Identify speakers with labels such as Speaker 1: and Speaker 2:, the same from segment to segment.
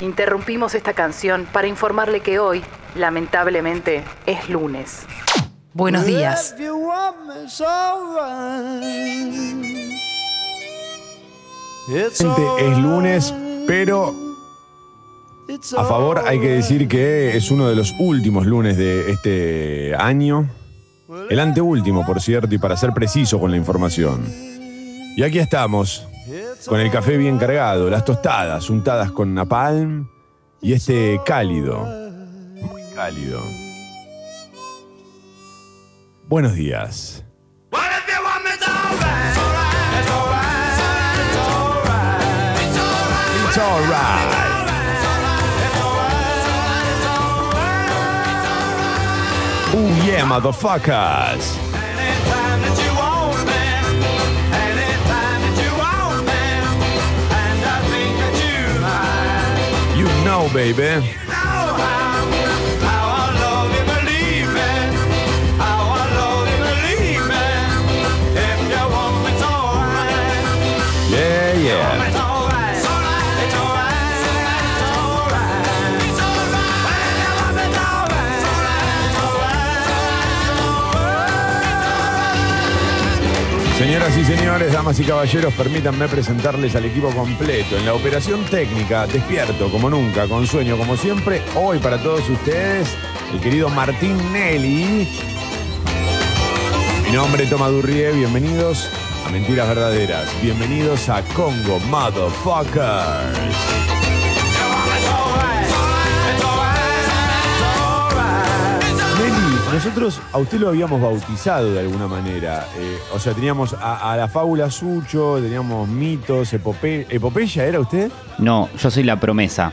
Speaker 1: Interrumpimos esta canción para informarle que hoy, lamentablemente, es lunes. Buenos días.
Speaker 2: Gente, es lunes, pero a favor hay que decir que es uno de los últimos lunes de este año. El anteúltimo, por cierto, y para ser preciso con la información. Y aquí estamos, con el café bien cargado, las tostadas untadas con napalm y este cálido, muy cálido. Buenos días. It's. Oh yeah, motherfuckers. Baby. Señoras y señores, damas y caballeros, permítanme presentarles al equipo completo. En la operación técnica, despierto como nunca, con sueño como siempre, hoy para todos ustedes, el querido Martín Nelly. Mi nombre es Toma Durrie, bienvenidos a Mentiras Verdaderas. Bienvenidos a Congo Motherfuckers. Nosotros a usted lo habíamos bautizado de alguna manera. Eh, o sea, teníamos a, a la fábula Sucho, teníamos mitos, epope- epopeya, ¿era usted?
Speaker 3: No, yo soy la promesa.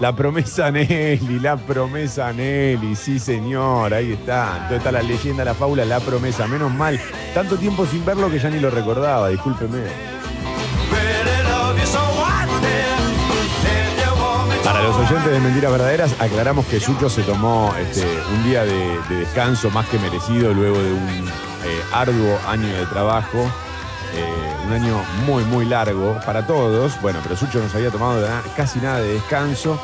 Speaker 2: La promesa Nelly, la promesa Nelly, sí señor, ahí está. Entonces está la leyenda, la fábula, la promesa. Menos mal, tanto tiempo sin verlo que ya ni lo recordaba, discúlpeme. Los oyentes de Mentiras Verdaderas, aclaramos que Sucho se tomó este, un día de, de descanso más que merecido luego de un eh, arduo año de trabajo. eh, un año muy, muy largo para todos. Bueno, pero Sucho no se había tomado casi nada de descanso.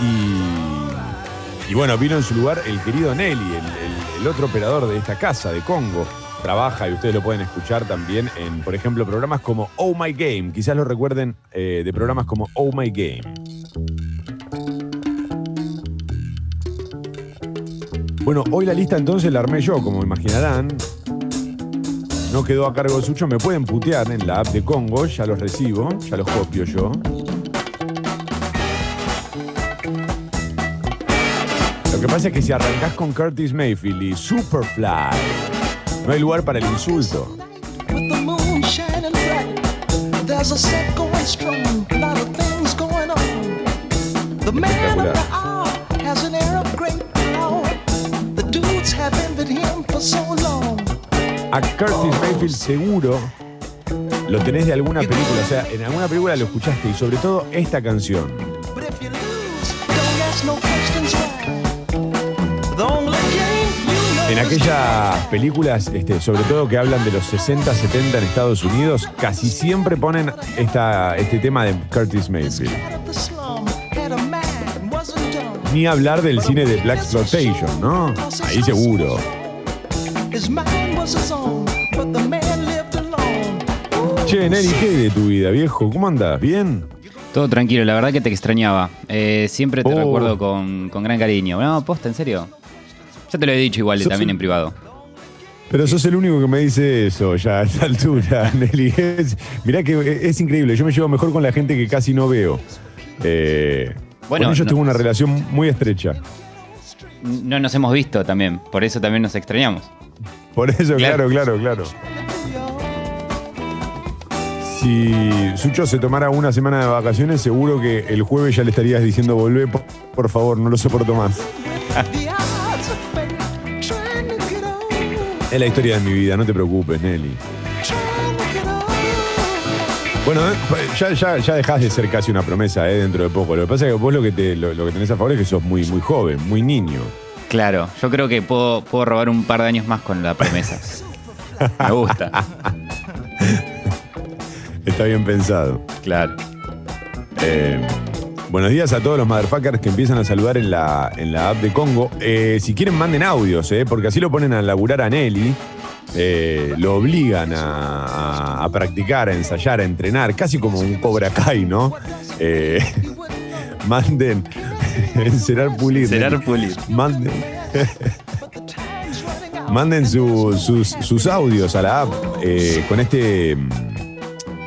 Speaker 2: Y, y bueno, vino en su lugar el querido Nelly, el, el- el otro operador de esta casa de Congo. Trabaja y ustedes lo pueden escuchar también en, por ejemplo, programas como Oh My Game. Quizás lo recuerden eh, de programas como Oh My Game. Bueno, hoy la lista entonces la armé yo, como imaginarán. No quedó a cargo de Sucho, me pueden putear en la app de Congo, ya los recibo, ya los copio yo. Lo que pasa es que si arrancás con Curtis Mayfield y Superfly, no hay lugar para el insulto.
Speaker 4: With A
Speaker 2: Curtis Mayfield seguro lo tenés de alguna película, o sea, en alguna película lo escuchaste y sobre todo esta canción. En aquellas películas, este, sobre todo que hablan de los 60, 70 en Estados Unidos, casi siempre ponen esta, este tema de Curtis Mayfield. Ni hablar del cine de Black Exploitation, ¿no? Ahí seguro. Che, Nelly, ¿qué de tu vida, viejo? ¿Cómo andas? ¿Bien?
Speaker 3: Todo tranquilo, la verdad que te extrañaba. Eh, siempre te
Speaker 2: Oh.
Speaker 3: recuerdo con, con gran cariño. No, posta, en serio. Ya te lo he dicho igual
Speaker 2: Sos
Speaker 3: también
Speaker 2: un-
Speaker 3: en privado.
Speaker 2: Pero sos el único que me dice eso ya a esta altura, Nelly. Es- mirá que es increíble. Yo me llevo mejor con la gente que casi no veo. Eh,
Speaker 3: Bueno,
Speaker 2: con ellos
Speaker 3: no-
Speaker 2: tengo una relación muy estrecha.
Speaker 3: No nos hemos visto también, por eso también nos extrañamos.
Speaker 2: Por eso, claro,
Speaker 3: Claro.
Speaker 2: claro, claro. Si Sucho se tomara una semana de vacaciones, seguro que el jueves ya le estarías diciendo volvé, por, por favor, no lo soporto más. Es la historia de mi vida, no te preocupes, Nelly. Bueno, eh, ya, ya, ya dejás de ser casi una promesa eh, dentro de poco. Lo que pasa es que vos lo que, te, lo, lo que tenés a favor es que sos muy, muy joven, muy niño.
Speaker 3: Claro, yo creo que puedo, puedo robar un par de años más con la promesa. Me gusta.
Speaker 2: Está bien pensado.
Speaker 3: Claro.
Speaker 2: Eh, Buenos días a todos los motherfuckers que empiezan a saludar en la, en la app de Congo. Eh, si quieren, manden audios, eh, porque así lo ponen a laburar a Nelly. Lo obligan a, a- a practicar, a ensayar, a entrenar, casi como un Cobra Kai, ¿no? Manden. Encerar pulir. Nelly.
Speaker 3: pulir.
Speaker 2: Manden. Manden su- sus, sus audios a la app con este.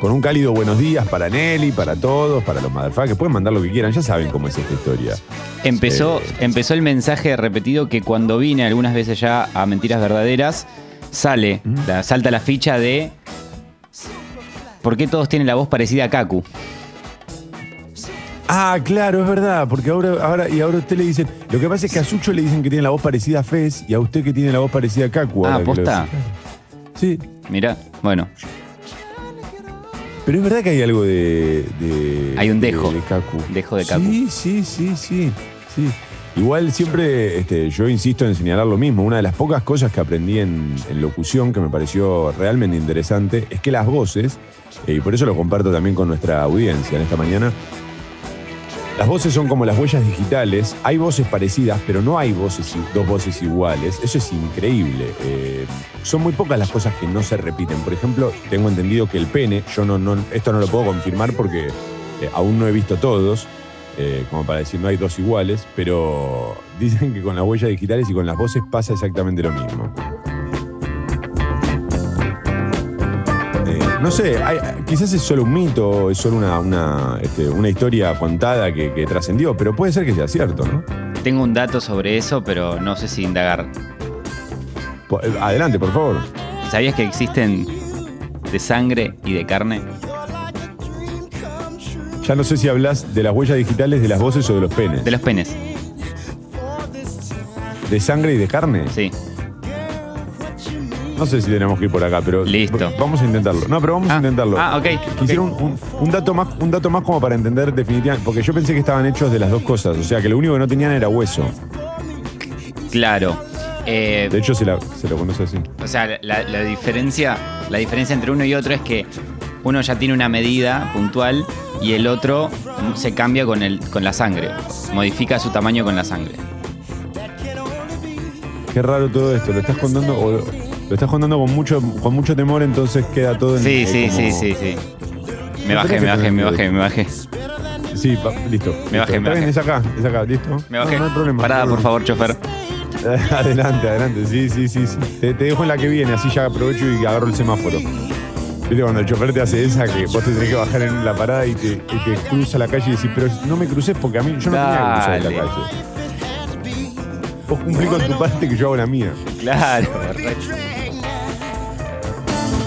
Speaker 2: Con un cálido buenos días para Nelly, para todos, para los motherfuckers. Pueden mandar lo que quieran, ya saben cómo es esta historia.
Speaker 3: Empezó,
Speaker 2: Eh.
Speaker 3: empezó el mensaje repetido que cuando vine algunas veces ya a Mentiras Verdaderas, sale,
Speaker 2: Mm.
Speaker 3: la- salta la ficha de ¿Por qué todos tienen la voz parecida a Kaku?
Speaker 2: Ah, claro, es verdad, porque ahora, ahora, y ahora a usted le dicen. Lo que pasa es que a Sucho le dicen que tiene la voz parecida a Fez y a usted que tiene la voz parecida a Kaku.
Speaker 3: Ah, ¿posta?
Speaker 2: Sí,
Speaker 3: Mirá, bueno,
Speaker 2: pero es verdad que hay algo de. de-
Speaker 3: Hay un
Speaker 2: de-
Speaker 3: dejo.
Speaker 2: De, Kaku.
Speaker 3: Dejo de Kaku.
Speaker 2: Sí, sí, sí, sí. sí. Igual siempre este, yo insisto en señalar lo mismo. Una de las pocas cosas que aprendí en, en locución que me pareció realmente interesante es que las voces, eh, y por eso lo comparto también con nuestra audiencia en esta mañana, las voces son como las huellas digitales. Hay voces parecidas, pero no hay voces, dos voces iguales. Eso es increíble. Eh, son muy pocas las cosas que no se repiten. Por ejemplo, tengo entendido que el pene, yo no, no esto no lo puedo confirmar porque eh, aún no he visto todos, eh, como para decir no hay dos iguales, pero dicen que con las huellas digitales y con las voces pasa exactamente lo mismo. No sé, hay- quizás es solo un mito, es solo una, una, este, una historia contada que, que trascendió, pero puede ser que sea cierto, ¿no?
Speaker 3: tengo un dato sobre eso, pero no sé si indagar.
Speaker 2: Po- eh, Adelante, por favor.
Speaker 3: ¿Sabías que existen de sangre y de carne?
Speaker 2: Ya no sé si hablas de las huellas digitales, de las voces o de los penes.
Speaker 3: De los penes,
Speaker 2: ¿De sangre y de carne?
Speaker 3: sí.
Speaker 2: No sé si tenemos que ir por acá, pero.
Speaker 3: Listo.
Speaker 2: Vamos a intentarlo. No, pero vamos a
Speaker 3: Ah,
Speaker 2: intentarlo.
Speaker 3: ah, ok,
Speaker 2: Quisiera un, un- un dato más, un dato más como para entender definitivamente. Porque yo pensé que estaban hechos de las dos cosas. O sea, que lo único que no tenían era hueso.
Speaker 3: Claro. Eh,
Speaker 2: De hecho, se, la- se lo conoce así.
Speaker 3: O sea, la, la diferencia, la diferencia entre uno y otro es que uno ya tiene una medida puntual y el otro se cambia con, el, con la sangre. Modifica su tamaño con la sangre.
Speaker 2: Qué raro todo esto. Lo estás contando. o lo estás contando con mucho, con mucho temor, entonces queda todo en.
Speaker 3: Sí, sí,
Speaker 2: como-
Speaker 3: sí, sí, sí. Me bajé, me bajé, me bajé, me bajé.
Speaker 2: Sí, pa- listo.
Speaker 3: Me bajé,
Speaker 2: Listo.
Speaker 3: me bajé.
Speaker 2: es acá, es acá, listo.
Speaker 3: Me bajé.
Speaker 2: No, hay problema.
Speaker 3: Parada,
Speaker 2: no hay
Speaker 3: por favor, chofer.
Speaker 2: adelante, adelante. Sí, sí, sí, sí. Te, te dejo en la que viene, así ya aprovecho y agarro el semáforo. Viste cuando el chofer te hace esa que vos te tenés que bajar en la parada y te, y te cruza la calle y decís, pero no me cruces porque a mí yo no tenía que cruzar en la calle. Vos cumplí con tu parte que yo hago la mía.
Speaker 3: Claro.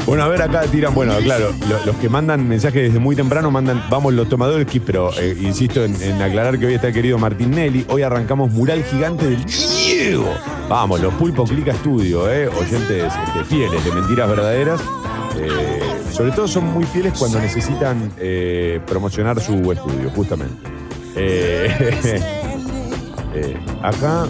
Speaker 2: Bueno, a ver, acá tiran, bueno, claro, lo- los que mandan mensajes desde muy temprano mandan, vamos los tomadores, pero eh, insisto en, aclarar que hoy está el querido Martín Nelly, hoy arrancamos mural gigante del Diego. Vamos, los Pulpo Clica Studio, eh, oyentes este, fieles de mentiras verdaderas. Eh, sobre todo son muy fieles cuando necesitan eh, promocionar su estudio, justamente. Acá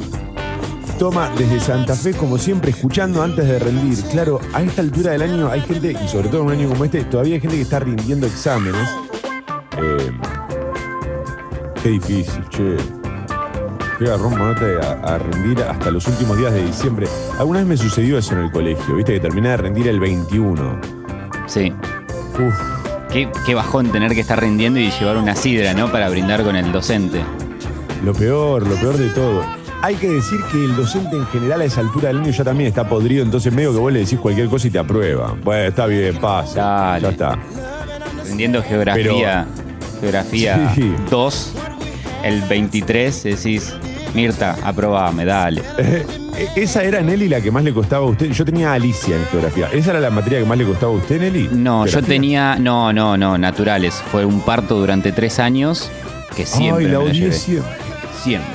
Speaker 2: Toma desde Santa Fe, como siempre, escuchando antes de rendir. Claro, a esta altura del año hay gente, y sobre todo en un año como este, todavía hay gente que está rindiendo exámenes. Eh, qué difícil, che. Qué garrón ponerte a, a rendir hasta los últimos días de diciembre. Alguna vez me sucedió eso en el colegio, viste, que terminé de rendir el 21.
Speaker 3: Sí.
Speaker 2: Uf,
Speaker 3: Qué, qué bajón tener que estar rindiendo y llevar una sidra, ¿no? Para brindar con el docente.
Speaker 2: lo peor, lo peor de todo. Hay que decir que el docente en general a esa altura del año ya también está podrido, entonces medio que vos le decís cualquier cosa y te aprueba. Bueno, está bien, pasa.
Speaker 3: Dale.
Speaker 2: Ya está.
Speaker 3: Rindiendo geografía, geografía
Speaker 2: Sí.
Speaker 3: 2, el 23 decís, Mirta, aprobame, dale.
Speaker 2: Eh, ¿Esa era Nelly la que más le costaba a usted? Yo tenía a Alicia en geografía. ¿Esa era la materia que más le costaba a usted, Nelly?
Speaker 3: No, yo tenía, no, no, no, naturales. Fue un parto durante tres años que siempre
Speaker 2: Ay, la
Speaker 3: me la llevé.
Speaker 2: siempre.
Speaker 3: Siempre.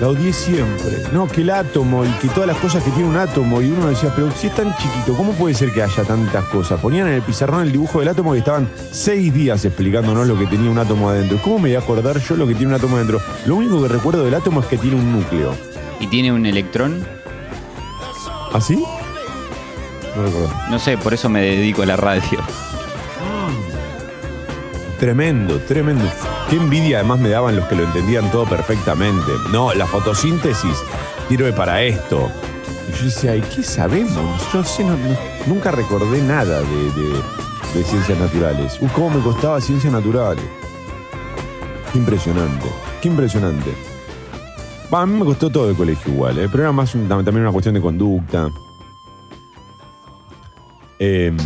Speaker 2: La odié siempre. No, que el átomo y que todas las cosas que tiene un átomo. Y uno decía, pero si es tan chiquito, ¿cómo puede ser que haya tantas cosas? Ponían en el pizarrón el dibujo del átomo y estaban seis días explicándonos lo que tenía un átomo adentro. ¿Cómo me voy a acordar yo lo que tiene un átomo adentro? Lo único que recuerdo del átomo es que tiene un núcleo.
Speaker 3: ¿Y tiene un electrón?
Speaker 2: ¿Así? No recuerdo.
Speaker 3: No sé, por eso me dedico a la radio.
Speaker 2: Tremendo, tremendo. Qué envidia además me daban los que lo entendían todo perfectamente. No, la fotosíntesis sirve para esto. Y yo decía, ¿y qué sabemos? Yo sé, no- nunca recordé nada de, ciencias naturales. Uy, cómo me costaba ciencias naturales. Qué impresionante, qué impresionante. A mí me costó todo el colegio igual, ¿eh? pero era más también una cuestión de conducta. Em,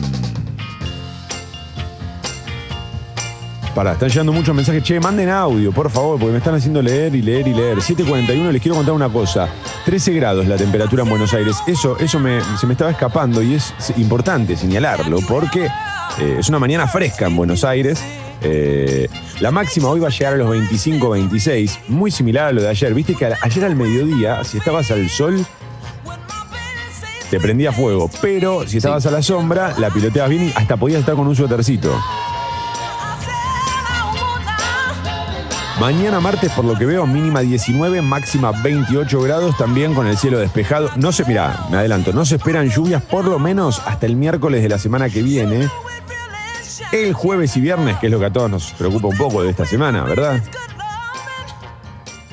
Speaker 2: Pará, están llegando muchos mensajes. Che, manden audio, por favor, porque me están haciendo leer y leer y leer. 7.41, les quiero contar una cosa. 13 grados la temperatura en Buenos Aires. Eso, eso me- se me estaba escapando y es importante señalarlo porque eh, es una mañana fresca en Buenos Aires. Eh, la máxima hoy va a llegar a los 25, 26, muy similar a lo de ayer. Viste que a- ayer al mediodía, si estabas al sol, te prendía fuego, pero si estabas a la sombra, la piloteabas bien y hasta podías estar con un suétercito. Mañana martes, por lo que veo, mínima 19, máxima 28 grados, también con el cielo despejado. No se, mira, me adelanto, no se esperan lluvias por lo menos hasta el miércoles de la semana que viene. El jueves y viernes, que es lo que a todos nos preocupa un poco de esta semana, ¿verdad?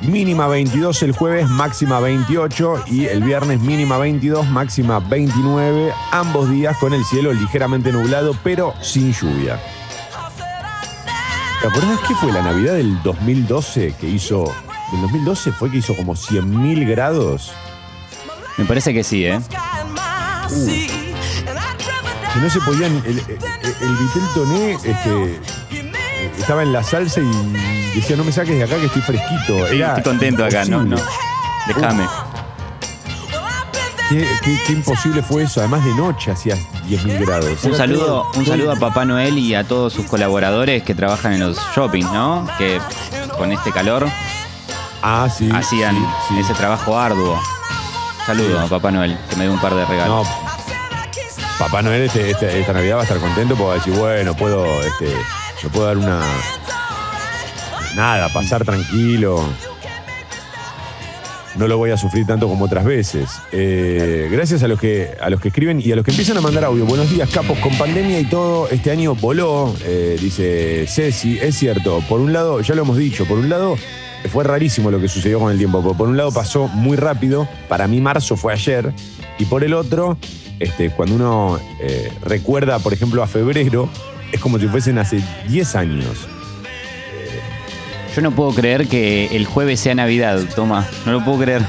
Speaker 2: Mínima 22 el jueves, máxima 28 y el viernes mínima 22, máxima 29, ambos días con el cielo ligeramente nublado pero sin lluvia. ¿Te acordás qué fue la Navidad del 2012 que hizo? ¿Del 2012 fue que hizo como 100.000 grados?
Speaker 3: Me parece que sí, ¿eh?
Speaker 2: Que no se podían. El, el, el Vitel Toné este, estaba en la salsa y decía: No me saques de acá que estoy fresquito.
Speaker 3: Estoy,
Speaker 2: Era
Speaker 3: estoy contento acá, no, no. Déjame.
Speaker 2: Qué, qué- qué imposible fue eso. Además de noche hacía 10.000 grados.
Speaker 3: Un saludo, un saludo a Papá Noel y a todos sus colaboradores que trabajan en los shoppings, ¿no? Que con este calor
Speaker 2: Ah, sí.
Speaker 3: hacían
Speaker 2: sí, sí.
Speaker 3: ese trabajo arduo. Saludo a Papá Noel, que me dio un par de
Speaker 2: No,
Speaker 3: regalos.
Speaker 2: Papá Noel este- este- esta Navidad va a estar contento porque va a decir, bueno, puedo, este, me puedo dar una. Nada, pasar tranquilo. No lo voy a sufrir tanto como otras veces. Eh, gracias a los, que, a los que escriben y a los que empiezan a mandar audio. Buenos días, capos. Con pandemia y todo, este año voló, eh, dice Ceci. Es cierto, por un lado, ya lo hemos dicho, por un lado fue rarísimo lo que sucedió con el tiempo. Por un lado pasó muy rápido, para mí marzo fue ayer, y por el otro, este, cuando uno eh, recuerda, por ejemplo, a febrero, es como si fuesen hace 10 años.
Speaker 3: Yo no puedo creer que el jueves sea Navidad, toma. No lo puedo creer.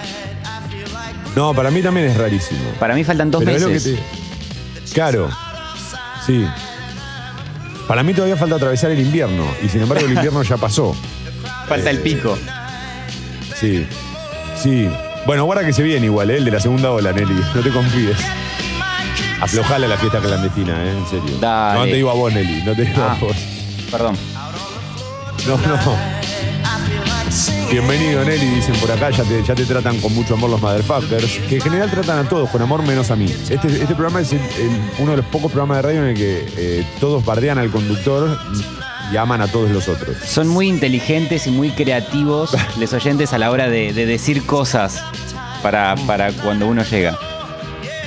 Speaker 2: No, para mí también es rarísimo.
Speaker 3: Para mí faltan dos
Speaker 2: Pero es lo
Speaker 3: meses.
Speaker 2: que te- Claro, sí. Para mí todavía falta atravesar el invierno, y sin embargo el invierno ya pasó.
Speaker 3: Falta el
Speaker 2: Eh,
Speaker 3: pico.
Speaker 2: Sí, sí. Bueno, guarda que se viene igual, ¿eh? el de la segunda ola, Nelly. No te confíes. Aflojale a la fiesta clandestina, ¿eh? en serio.
Speaker 3: Dale.
Speaker 2: No te digo a vos, Nelly, no te digo
Speaker 3: Ah.
Speaker 2: a vos.
Speaker 3: Perdón.
Speaker 2: No, no. Bienvenido, Nelly, dicen por acá, ya te, ya te tratan con mucho amor los motherfuckers, que en general tratan a todos con amor menos a mí. Este, este programa es el- el- uno de los pocos programas de radio en el que eh, todos bardean al conductor y aman a todos los otros.
Speaker 3: Son muy inteligentes y muy creativos los oyentes a la hora de, de decir cosas para, para cuando uno llega.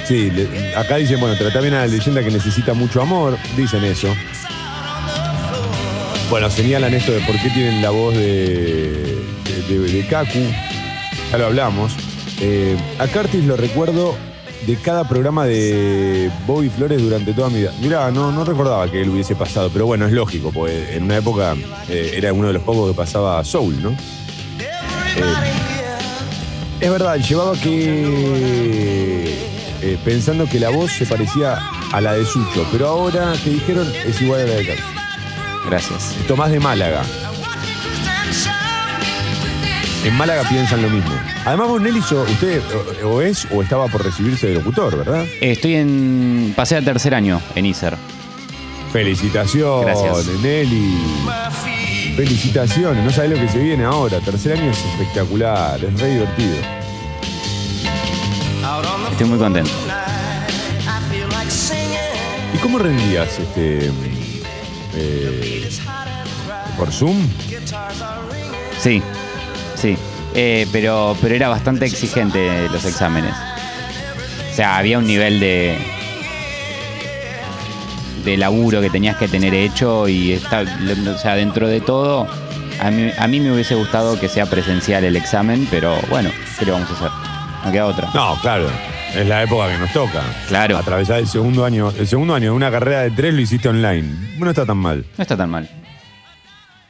Speaker 2: Sí, le- acá dicen, bueno, trata bien a la leyenda que necesita mucho amor, dicen eso. Bueno, señalan esto de por qué tienen la voz de, de, Kaku, ya lo hablamos. Eh, a Curtis lo recuerdo de cada programa de Bobby Flores durante toda mi vida. Mirá, no, no recordaba que él hubiese pasado, pero bueno, es lógico, porque en una época eh, era uno de los pocos que pasaba Soul, ¿no? Eh, es verdad, llevaba que. eh, pensando que la voz se parecía a la de Sucho, pero ahora que dijeron es igual a la de Carlos.
Speaker 3: Gracias.
Speaker 2: Tomás de Málaga. En Málaga piensan lo mismo. Además, vos, Nelly, so- usted o, o es o estaba por recibirse de locutor, ¿verdad?
Speaker 3: Eh, Estoy en. Pasé a tercer año en ISER.
Speaker 2: Felicitaciones,
Speaker 3: Gracias.
Speaker 2: Nelly. Felicitaciones. No sabés lo que se viene ahora. Tercer año es espectacular, es re divertido.
Speaker 3: Estoy muy contento.
Speaker 2: ¿Y cómo rendías este eh, por Zoom?
Speaker 3: Sí, sí. Eh, pero, pero era bastante exigente los exámenes. O sea, había un nivel de. de laburo que tenías que tener hecho y está, o sea, dentro de todo, a mí, a mí me hubiese gustado que sea presencial el examen, pero bueno, ¿qué le vamos a hacer? No queda otra.
Speaker 2: No, claro. Es la época que nos toca.
Speaker 3: Claro.
Speaker 2: Atravesar el segundo año. El segundo año de una carrera de tres lo hiciste online. No está tan mal.
Speaker 3: No está tan mal.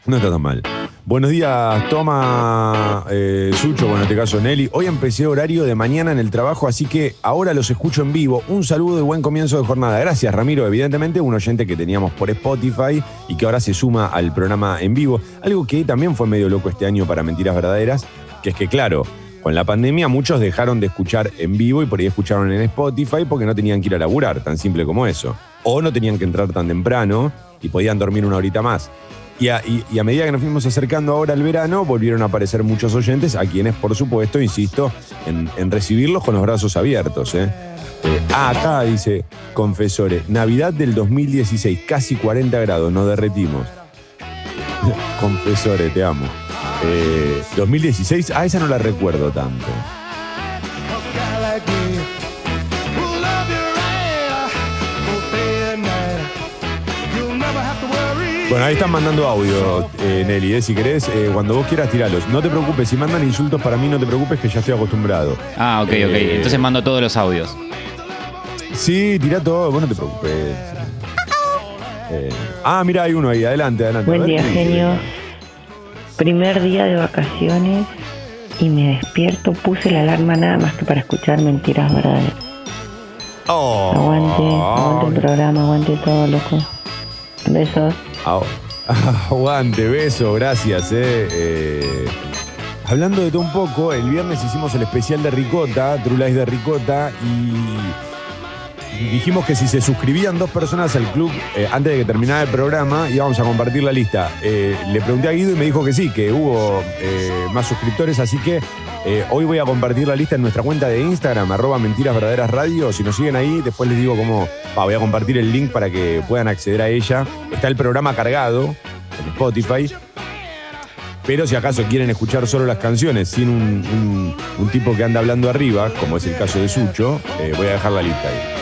Speaker 2: No está tan mal. Buenos días, toma eh, Sucho, bueno, en este caso Nelly. Hoy empecé horario de mañana en el trabajo, así que ahora los escucho en vivo. Un saludo y buen comienzo de jornada. Gracias, Ramiro. Evidentemente, un oyente que teníamos por Spotify y que ahora se suma al programa en vivo. Algo que también fue medio loco este año para Mentiras Verdaderas, que es que, claro, con la pandemia muchos dejaron de escuchar en vivo y por ahí escucharon en Spotify porque no tenían que ir a laburar, tan simple como eso. O no tenían que entrar tan temprano y podían dormir una horita más. Y a, y- a medida que nos fuimos acercando ahora al verano, volvieron a aparecer muchos oyentes, a quienes, por supuesto, insisto, en, en recibirlos con los brazos abiertos. ¿eh? Eh, ah, acá dice, confesores, Navidad del 2016, casi 40 grados, nos derretimos. confesores, te amo. Eh, 2016, ah, esa no la recuerdo tanto. Bueno, ahí están mandando audio, eh, Nelly, eh, si querés, eh, cuando vos quieras tiralos. No te preocupes, si mandan insultos para mí, no te preocupes que ya estoy acostumbrado.
Speaker 3: Ah, ok, ok.
Speaker 2: Eh,
Speaker 3: Entonces mando todos los audios.
Speaker 2: Sí, tira todo, vos no te preocupes. Eh, ah, mira, hay uno ahí, adelante, adelante.
Speaker 5: Buen día, genios. Primer día de vacaciones y me despierto, puse la alarma nada más que para escuchar mentiras verdaderas.
Speaker 2: Oh,
Speaker 5: Aguante, aguante el programa, aguante todo, loco. Besos.
Speaker 2: Aguante, beso, gracias. eh. Eh, hablando de todo un poco, el viernes hicimos el especial de Ricota, True Lies de Ricota, y dijimos que si se suscribían dos personas al club eh, antes de que terminara el programa, íbamos a compartir la lista. Eh, le pregunté a Guido y me dijo que sí, que hubo eh, más suscriptores, así que hoy voy a compartir la lista en nuestra cuenta de Instagram, arroba mentiras radio. Si nos siguen ahí, después les digo cómo voy a compartir el link para que puedan acceder a ella. Está el programa cargado en Spotify. Pero si acaso quieren escuchar solo las canciones sin un, un- tipo que anda hablando arriba, como es el caso de Sucho, voy a dejar la lista ahí.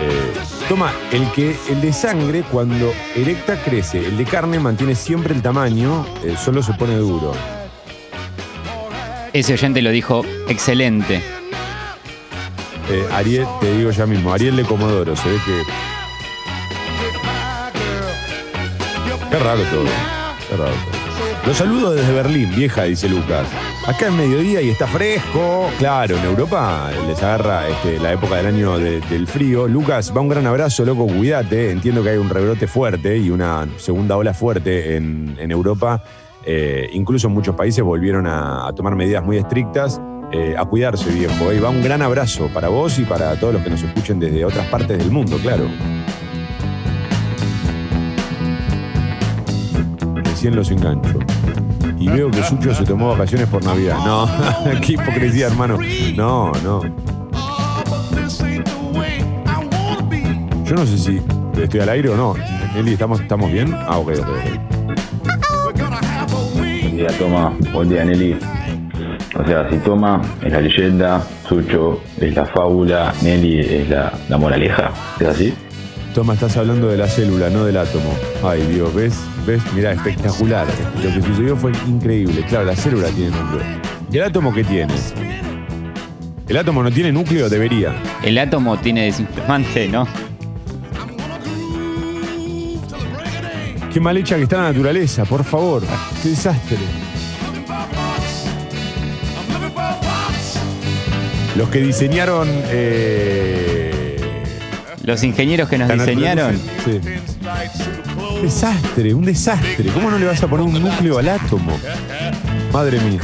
Speaker 2: Eh, toma, el que el de sangre cuando erecta crece, el de carne mantiene siempre el tamaño, eh, solo se pone duro.
Speaker 3: Ese oyente lo dijo excelente.
Speaker 2: Eh, Ariel, te digo ya mismo, Ariel de Comodoro, se ve que. Qué raro todo. Qué raro todo. Los saludo desde Berlín, vieja, dice Lucas. Acá es mediodía y está fresco. Claro, en Europa les agarra este, la época del año de- del frío. Lucas, va un gran abrazo, loco, cuídate. Entiendo que hay un rebrote fuerte y una segunda ola fuerte en, Europa. Eh, incluso muchos países volvieron a, tomar medidas muy estrictas. Eh, a cuidarse, viejo. Y va un gran abrazo para vos y para todos los que nos escuchen desde otras partes del mundo, claro. Recién los engancho. Y veo que Sucho se tomó vacaciones por Navidad. No, qué hipocresía, hermano. No, no. Yo no sé si estoy al aire o no. Nelly, ¿estamos, ¿estamos bien? Ah, ok, ok, ok.
Speaker 6: Buen día, Toma. Buen día, Nelly. O sea, si Toma es la leyenda, Sucho es la fábula, Nelly es la, la moraleja. ¿Es así?
Speaker 2: Toma, estás hablando de la célula, no del átomo. Ay, Dios, ¿ves? ¿Ves? Mirá, espectacular. Lo que sucedió fue increíble. Claro, la célula tiene núcleo. ¿Y el átomo qué tiene? El átomo no tiene núcleo, debería.
Speaker 3: El átomo tiene desinflamante, ¿no?
Speaker 2: Qué mal hecha que está la naturaleza, por favor. Qué desastre. Los que diseñaron. eh,
Speaker 3: Los ingenieros que nos diseñaron.
Speaker 2: Sí. Desastre, un desastre. ¿Cómo no le vas a poner un núcleo al átomo? Madre mía.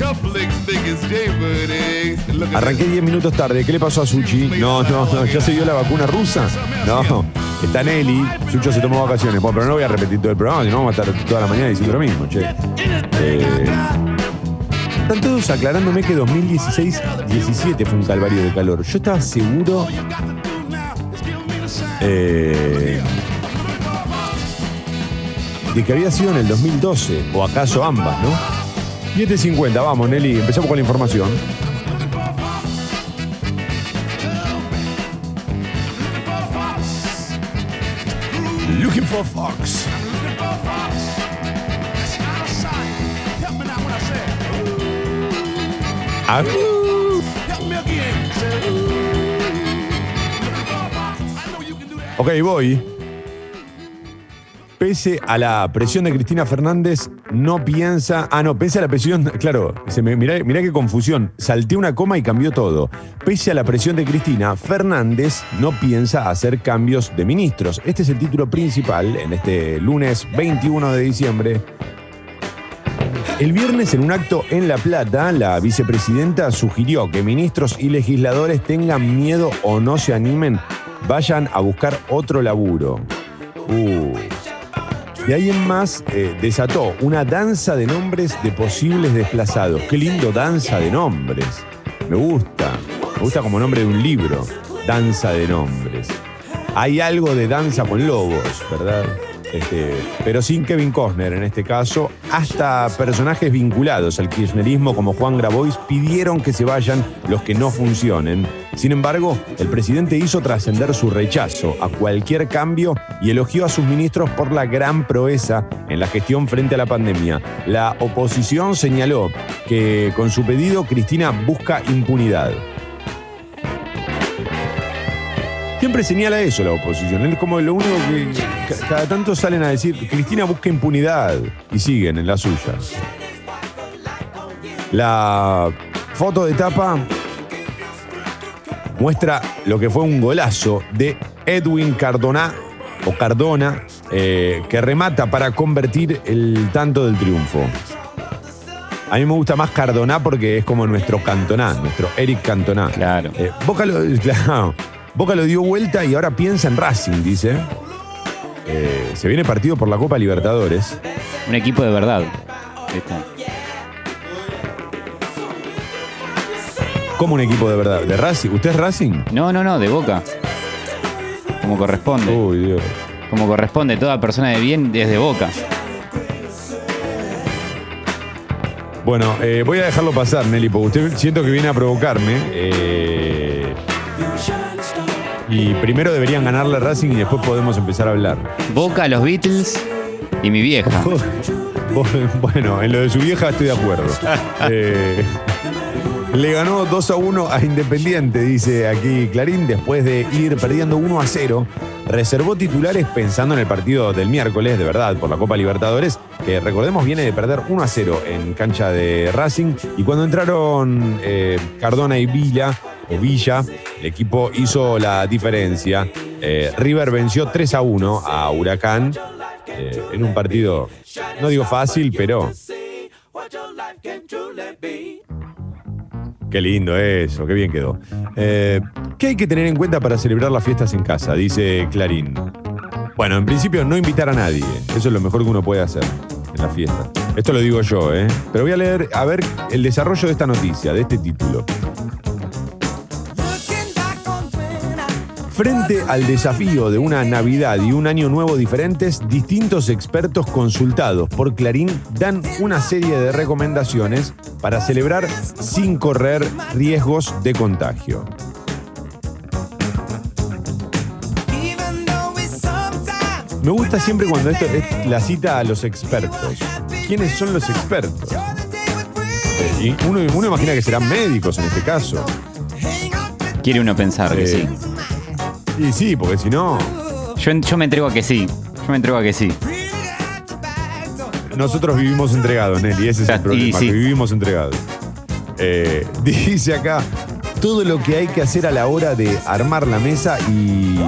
Speaker 2: Arranqué 10 minutos tarde. ¿Qué le pasó a Suchi? No, no, no. ¿Ya se dio la vacuna rusa? No. Está Nelly. Sucho se tomó vacaciones. Bueno, pero no voy a repetir todo el programa, si no vamos a estar toda la mañana diciendo lo mismo, che. Eh, están todos aclarándome que 2016-17 fue un calvario de calor. Yo estaba seguro. Eh, de que había sido en el 2012, o acaso ambas, ¿no? 7.50, vamos, Nelly, empezamos con la información. Looking for Fox. Ah, Ok, voy. Pese a la presión de Cristina Fernández, no piensa. Ah, no, pese a la presión. Claro, se me, mirá, mirá qué confusión. Salté una coma y cambió todo. Pese a la presión de Cristina, Fernández no piensa hacer cambios de ministros. Este es el título principal en este lunes 21 de diciembre. El viernes, en un acto en La Plata, la vicepresidenta sugirió que ministros y legisladores tengan miedo o no se animen, vayan a buscar otro laburo. Uh. De ahí en más, eh, desató una danza de nombres de posibles desplazados. Qué lindo danza de nombres. Me gusta. Me gusta como nombre de un libro. Danza de nombres. Hay algo de danza con lobos, ¿verdad? Este, pero sin Kevin Costner en este caso. Hasta personajes vinculados al kirchnerismo como Juan Grabois pidieron que se vayan los que no funcionen. Sin embargo, el presidente hizo trascender su rechazo a cualquier cambio y elogió a sus ministros por la gran proeza en la gestión frente a la pandemia. La oposición señaló que con su pedido Cristina busca impunidad. Siempre señala eso la oposición. Es como lo único que ca- cada tanto salen a decir, Cristina busca impunidad y siguen en la suya. La foto de tapa muestra lo que fue un golazo de Edwin Cardona o Cardona eh, que remata para convertir el tanto del triunfo. A mí me gusta más Cardona porque es como nuestro Cantona, nuestro Eric Cantona.
Speaker 3: Claro.
Speaker 2: Eh, Boca, lo, claro, Boca lo dio vuelta y ahora piensa en Racing, dice. Eh, se viene partido por la Copa Libertadores.
Speaker 3: Un equipo de verdad.
Speaker 2: Como un equipo de verdad. ¿De Racing? ¿Usted es Racing?
Speaker 3: No, no, no, de boca. Como corresponde.
Speaker 2: Uy, Dios.
Speaker 3: Como corresponde, toda persona de bien es de boca.
Speaker 2: Bueno, eh, voy a dejarlo pasar, Nelly, porque usted siento que viene a provocarme. eh, y primero deberían ganarle a Racing y después podemos empezar a hablar.
Speaker 3: Boca, los Beatles y mi vieja.
Speaker 2: Bueno, en lo de su vieja estoy de acuerdo. Eh, le ganó 2 a 1 a Independiente, dice aquí Clarín, después de ir perdiendo 1 a 0. Reservó titulares pensando en el partido del miércoles, de verdad, por la Copa Libertadores, que recordemos viene de perder 1 a 0 en cancha de Racing. Y cuando entraron eh, Cardona y Villa, o Villa, el equipo hizo la diferencia. Eh, River venció 3 a 1 a Huracán eh, en un partido, no digo fácil, pero Qué lindo eso, qué bien quedó. Eh, ¿Qué hay que tener en cuenta para celebrar las fiestas en casa? Dice Clarín. Bueno, en principio no invitar a nadie. Eso es lo mejor que uno puede hacer en la fiesta. Esto lo digo yo, ¿eh? Pero voy a leer, a ver, el desarrollo de esta noticia, de este título. Frente al desafío de una Navidad y un Año Nuevo diferentes, distintos expertos consultados por Clarín dan una serie de recomendaciones para celebrar sin correr riesgos de contagio. Me gusta siempre cuando esto es la cita a los expertos. ¿Quiénes son los expertos? Y uno, uno imagina que serán médicos en este caso.
Speaker 3: Quiere uno pensar que
Speaker 2: Eh,
Speaker 3: sí.
Speaker 2: Y sí, porque si no,
Speaker 3: Yo, yo me entrego a que sí. Yo me entrego a que sí.
Speaker 2: Nosotros vivimos entregados, Nelly, ese es el problema,
Speaker 3: y sí.
Speaker 2: que vivimos entregados. Eh, dice acá, todo lo que hay que hacer a la hora de armar la mesa y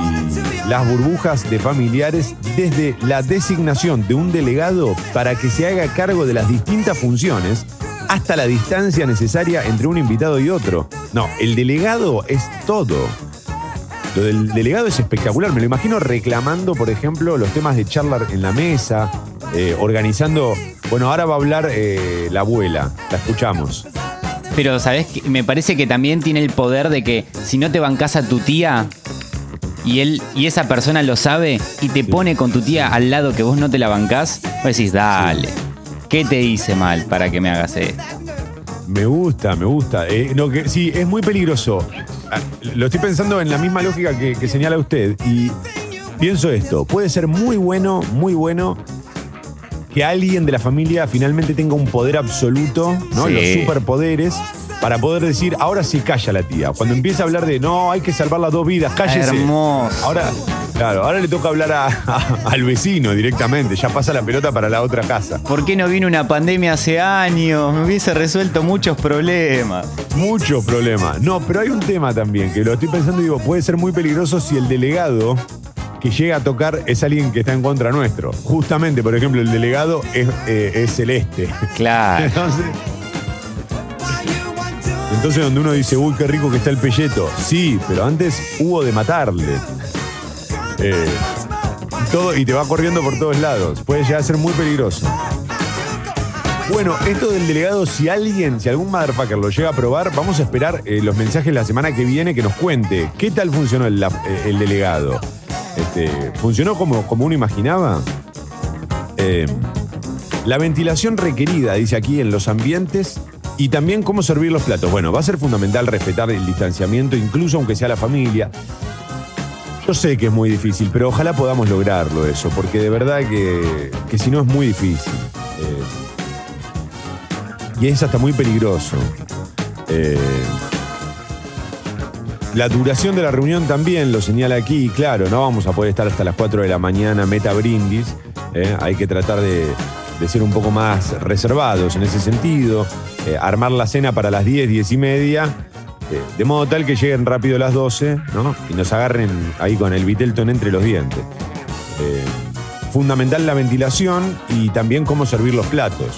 Speaker 2: las burbujas de familiares desde la designación de un delegado para que se haga cargo de las distintas funciones hasta la distancia necesaria entre un invitado y otro. No, el delegado es todo. Lo del delegado es espectacular. Me lo imagino reclamando, por ejemplo, los temas de charla en la mesa, eh, organizando. Bueno, ahora va a hablar eh, la abuela. La escuchamos.
Speaker 3: Pero, ¿sabes? Me parece que también tiene el poder de que si no te bancas a tu tía y él y esa persona lo sabe y te pone con tu tía al lado que vos no te la bancás, vos decís, dale, ¿qué te hice mal para que me hagas esto?
Speaker 2: Me gusta, me gusta. Eh, no, que, sí, es muy peligroso. Ah, Lo estoy pensando en la misma lógica que, que señala usted. Y pienso esto, puede ser muy bueno, muy bueno que alguien de la familia finalmente tenga un poder absoluto, ¿no?
Speaker 3: Sí.
Speaker 2: Los superpoderes. Para poder decir, ahora sí calla la tía. Cuando empieza a hablar de no, hay que salvar las dos vidas, cállese.
Speaker 3: Hermoso.
Speaker 2: Ahora, claro, ahora le toca hablar a- a- al vecino directamente. Ya pasa la pelota para la otra casa.
Speaker 3: ¿Por qué no vino una pandemia hace años? Me hubiese resuelto muchos problemas.
Speaker 2: Mucho problema. No, pero hay un tema también que lo estoy pensando y digo, puede ser muy peligroso si el delegado que llega a tocar es alguien que está en contra nuestro. Justamente, por ejemplo, el delegado es, eh, es celeste.
Speaker 3: Claro.
Speaker 2: Entonces, entonces donde uno dice, uy, qué rico que está el pelleto. Sí, pero antes hubo de matarle. Eh, todo, y te va corriendo por todos lados. Puede llegar a ser muy peligroso. Bueno, esto del delegado, si alguien, si algún motherfucker lo llega a probar, vamos a esperar eh, los mensajes la semana que viene que nos cuente qué tal funcionó el, eh, el delegado. Este, ¿Funcionó como, como uno imaginaba? Eh, la ventilación requerida, dice aquí, en los ambientes y también cómo servir los platos. Bueno, va a ser fundamental respetar el distanciamiento, incluso aunque sea la familia. Yo sé que es muy difícil, pero ojalá podamos lograrlo eso, porque de verdad que, que si no es muy difícil. Eh, y es hasta muy peligroso. Eh, la duración de la reunión también lo señala aquí, claro, no vamos a poder estar hasta las 4 de la mañana, meta brindis. eh, hay que tratar de, de ser un poco más reservados en ese sentido. armar la cena para las 10, 10 y media, de modo tal que lleguen rápido las 12 ¿no? y nos agarren ahí con el Vitelton entre los dientes. Eh, fundamental la ventilación y también cómo servir los platos.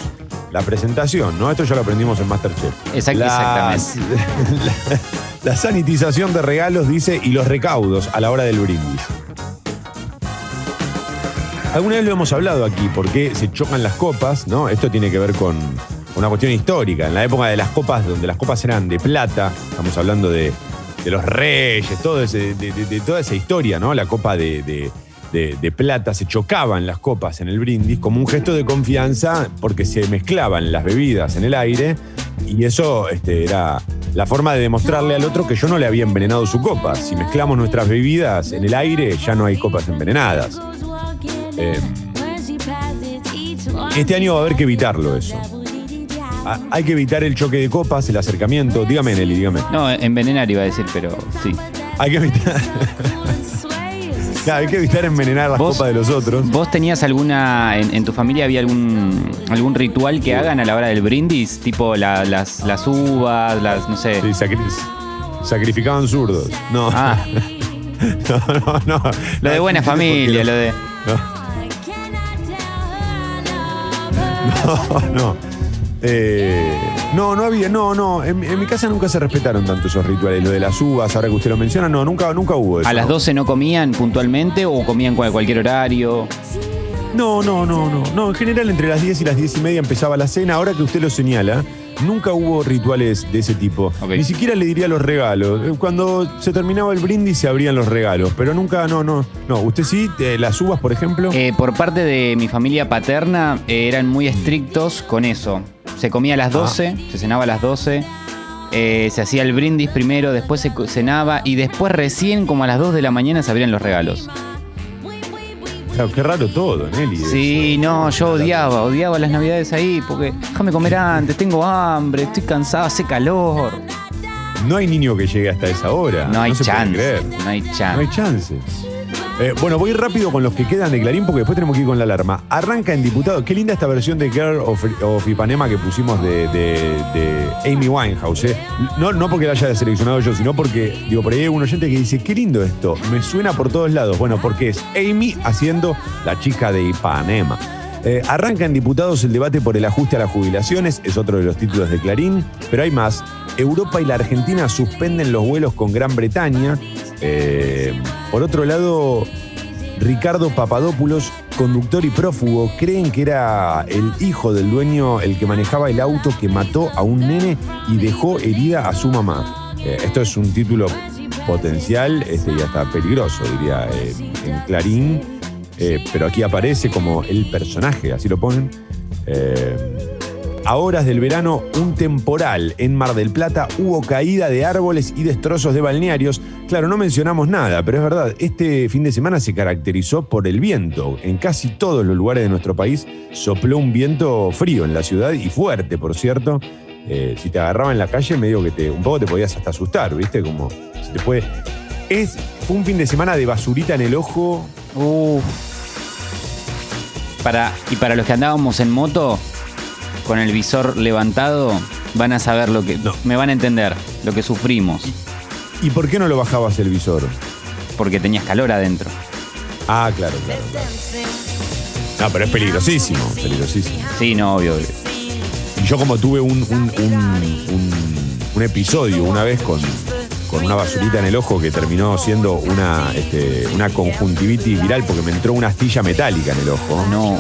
Speaker 2: La presentación, ¿no? Esto ya lo aprendimos en Masterchef.
Speaker 3: Exact-
Speaker 2: La-
Speaker 3: exactamente.
Speaker 2: La, la sanitización de regalos, dice, y los recaudos a la hora del brindis. Alguna vez lo hemos hablado aquí, por qué se chocan las copas, ¿no? Esto tiene que ver con una cuestión histórica. En la época de las copas, donde las copas eran de plata, estamos hablando de, de los reyes, todo ese- de, de- de toda esa historia, ¿no? La copa de plata, se chocaban las copas en el brindis como un gesto de confianza porque se mezclaban las bebidas en el aire y eso este, era la forma de demostrarle al otro que yo no le había envenenado su copa. Si mezclamos nuestras bebidas en el aire, ya no hay copas envenenadas. Eh, este año va a haber que evitarlo eso. Ah, Hay que evitar el choque de copas, el acercamiento. Dígame, Nelly, dígame.
Speaker 3: No, envenenar iba a decir, pero sí.
Speaker 2: Hay que evitar, Claro, hay que evitar envenenar las
Speaker 3: ¿Vos-
Speaker 2: copas de los otros.
Speaker 3: ¿Vos tenías alguna, en, en tu familia había algún, algún ritual que hagan a la hora del brindis? Tipo la- las, las uvas, las, no sé.
Speaker 2: Sí, sacri- sacrificaban zurdos. No.
Speaker 3: Ah,
Speaker 2: no, no, no.
Speaker 3: lo de buena familia, lo de...
Speaker 2: No, no. Eh, no, no había, no, no. En, en mi casa nunca se respetaron tanto esos rituales. Lo de las uvas, ahora que usted lo menciona, no, nunca, nunca hubo eso.
Speaker 3: ¿A las 12 no comían puntualmente o comían cualquier horario?
Speaker 2: No, no, no, no. No, en general entre las 10 y las 10 y media empezaba la cena. Ahora que usted lo señala, nunca hubo rituales de ese tipo.
Speaker 3: Ok.
Speaker 2: Ni siquiera le diría los regalos. Eh, Cuando se terminaba el brindis se abrían los regalos, pero nunca, no, no. No, usted sí, eh, las uvas, por ejemplo.
Speaker 3: Eh, por parte de mi familia paterna eh, eran muy estrictos con eso. Se comía a las 12, se cenaba a las 12, eh, se hacía el brindis primero, después se cenaba y después recién como a las 2 de la mañana se abrían los regalos.
Speaker 2: Claro, qué raro todo, Nelly.
Speaker 3: Sí,
Speaker 2: eso.
Speaker 3: no, yo odiaba, odiaba las navidades ahí porque déjame comer antes, tengo hambre, estoy cansado, hace calor.
Speaker 2: No hay niño que llegue hasta esa hora.
Speaker 3: No hay chance, no hay
Speaker 2: No hay
Speaker 3: chance.
Speaker 2: Eh, bueno, voy rápido con los que quedan de Clarín porque después tenemos que ir con la alarma. Arranca en diputado. Qué linda esta versión de Girl of, Ipanema que pusimos de, de- de Amy Winehouse. eh. No, no porque la haya seleccionado yo, sino porque, digo, por ahí hay un oyente que dice, qué lindo esto, me suena por todos lados. Bueno, porque es Amy haciendo la chica de Ipanema. Eh, arranca en diputados el debate por el ajuste a las jubilaciones, es otro de los títulos de Clarín, pero hay más. Europa y la Argentina suspenden los vuelos con Gran Bretaña. Eh, por otro lado, Ricardo Papadopoulos, conductor y prófugo, creen que era el hijo del dueño el que manejaba el auto que mató a un nene y dejó herida a su mamá. Eh, esto es un título potencial este, y hasta peligroso, diría, eh, en Clarín. Eh, pero aquí aparece como el personaje, así lo ponen. Eh, a horas del verano un temporal. En Mar del Plata hubo caída de árboles y destrozos de balnearios. Claro, no mencionamos nada, pero es verdad, este fin de semana se caracterizó por el viento. En casi todos los lugares de nuestro país sopló un viento frío en la ciudad y fuerte, por cierto. Eh, si te agarraba en la calle, medio que te, un poco te podías hasta asustar, ¿viste? Como se te puede. Es, fue un fin de semana de basurita en el ojo.
Speaker 3: Uf. Para, y para los que andábamos en moto, con el visor levantado, van a saber lo que. Me van a entender lo que sufrimos.
Speaker 2: ¿Y por qué no lo bajabas el visor?
Speaker 3: Porque tenías calor adentro.
Speaker 2: Ah, claro, claro. claro. No, pero es peligrosísimo, peligrosísimo.
Speaker 3: Sí, no, obvio. obvio.
Speaker 2: Y yo como tuve un- un- un- un episodio una vez con, con una basurita en el ojo que terminó siendo una, este, una conjuntivitis viral porque me entró una astilla metálica en el ojo.
Speaker 3: No.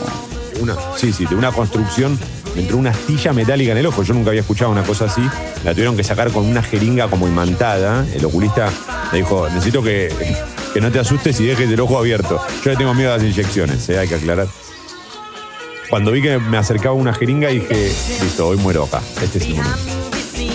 Speaker 2: Una, sí, sí, de una construcción me entró una astilla metálica en el ojo. Yo nunca había escuchado una cosa así. La tuvieron que sacar con una jeringa como imantada. El oculista le dijo, necesito que, que no te asustes y dejes el ojo abierto. Yo le tengo miedo a las inyecciones, eh, hay que aclarar. Cuando vi que me acercaba una jeringa dije, listo, hoy muero acá. Este es el momento.